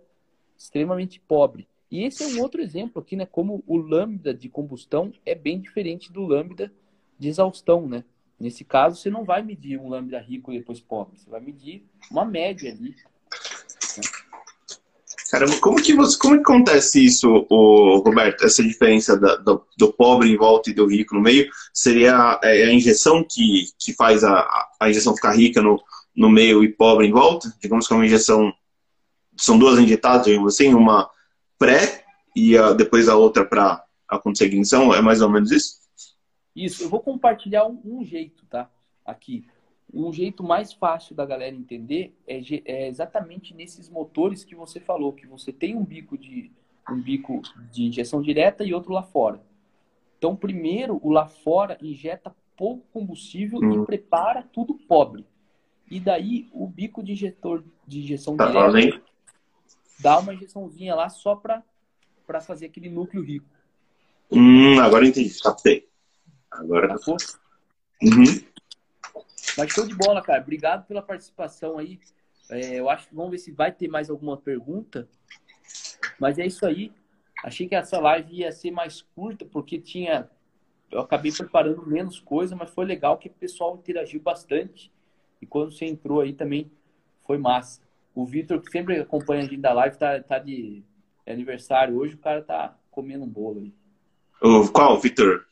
extremamente pobre. E esse é um outro exemplo aqui, né? Como o lambda de combustão é bem diferente do lambda de exaustão, né? Nesse caso, você não vai medir um lambda rico e depois pobre. Você vai medir uma média ali. Caramba, como que, você, como que acontece isso, o, Roberto? Essa diferença da, do, do, pobre em volta e do rico no meio? Seria a, é a injeção que, que faz a, a injeção ficar rica no, no meio e pobre em volta? Digamos que é uma injeção. São duas injetadas, assim, uma pré e a, depois a outra para a ignição? É mais ou menos isso? Isso, eu vou compartilhar um, um jeito, tá? Aqui um jeito mais fácil da galera entender é, é, exatamente nesses motores que você falou, que você tem um bico de um bico de injeção direta e outro lá fora. Então, primeiro, o lá fora injeta pouco combustível hum. e prepara tudo pobre. E daí o bico de injetor de injeção tá direta dá uma injeçãozinha lá só para para fazer aquele núcleo rico. Hum, agora entendi, captei. Agora. Tá uhum. Mas show de bola, cara. Obrigado pela participação aí. É, eu acho que vamos ver se vai ter mais alguma pergunta. Mas é isso aí. Achei que essa live ia ser mais curta, porque tinha. Eu acabei preparando menos coisa, mas foi legal que o pessoal interagiu bastante. E quando você entrou aí também foi massa. O Vitor, que sempre acompanha a gente da live, tá, tá de aniversário hoje, o cara tá comendo um bolo aí. O, qual, Vitor?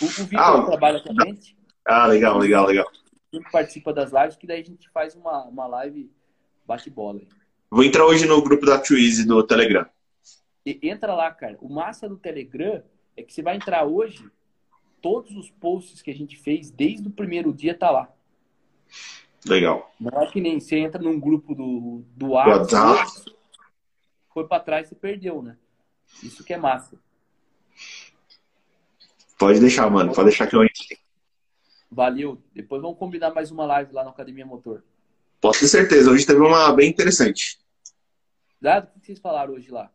O, o Vitor ah, trabalha com a gente. Ah, legal, legal, legal. Sempre participa das lives, que daí a gente faz uma, uma live bate-bola. Vou entrar hoje no grupo da Twizy do Telegram. E, entra lá, cara. O massa do Telegram é que você vai entrar hoje, todos os posts que a gente fez desde o primeiro dia tá lá. Legal. Não é que nem você entra num grupo do, do WhatsApp, foi para trás e perdeu, né? Isso que é massa. Pode deixar, mano. Pode deixar que eu entre. Valeu. Depois vamos combinar mais uma live lá na Academia Motor. Posso ter certeza. Hoje teve uma bem interessante. Dado, o que vocês falaram hoje lá?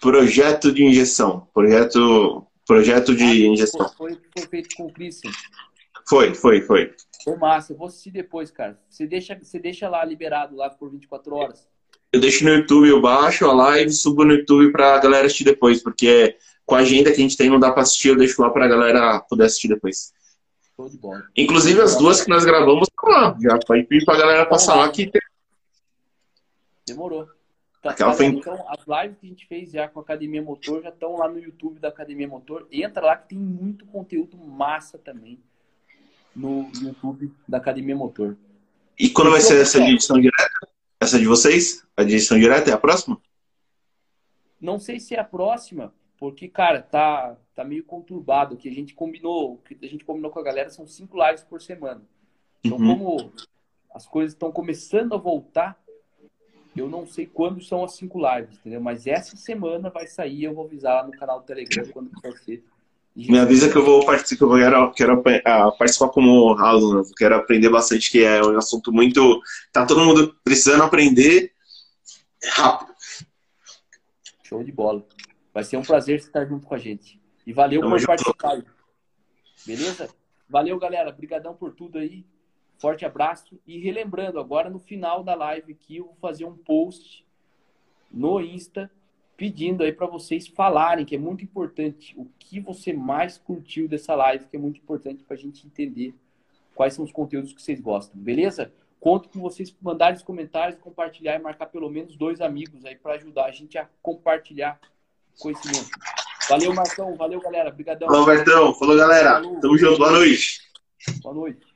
Projeto de injeção. Projeto, projeto de ah, injeção. Foi, foi feito com o Christian. Foi, foi, foi. Foi massa. Eu vou assistir depois, cara. Você deixa, você deixa lá liberado lá por 24 horas. Eu deixo no YouTube, eu baixo a live subo no YouTube pra galera assistir depois, porque com a agenda que a gente tem não dá pra assistir, eu deixo lá pra galera poder assistir depois. De bola. Inclusive as duas que nós gravamos estão lá. Já foi pedir pra galera passar lá que. Demorou. Tá, Aquela foi... Então, as lives que a gente fez já com a Academia Motor já estão lá no YouTube da Academia Motor. Entra lá que tem muito conteúdo massa também no YouTube da Academia Motor. E quando vai ser essa edição direta? Essa de vocês? A edição direta é a próxima? Não sei se é a próxima, porque, cara, tá, tá meio conturbado. O que a gente combinou, que a gente combinou com a galera são cinco lives por semana. Então, uhum. como as coisas estão começando a voltar, eu não sei quando são as cinco lives, entendeu? Mas essa semana vai sair, eu vou avisar lá no canal do Telegram quando vai ser. Me avisa que eu vou participar, eu quero, quero uh, participar como aluno, quero aprender bastante, que é um assunto muito. Tá todo mundo precisando aprender rápido. Show de bola. Vai ser um prazer estar junto com a gente. E valeu Tamo por participar. Beleza? Valeu, galera. Obrigadão por tudo aí. Forte abraço. E relembrando, agora no final da live aqui, eu vou fazer um post no Insta pedindo aí para vocês falarem, que é muito importante, o que você mais curtiu dessa live, que é muito importante para a gente entender quais são os conteúdos que vocês gostam, beleza? Conto com vocês mandarem os comentários, compartilhar e marcar pelo menos dois amigos aí para ajudar a gente a compartilhar conhecimento. Valeu, Marcão. Valeu, galera. Obrigadão. Falou. Falou, galera. Falou. Tamo junto. Boa noite. Boa noite.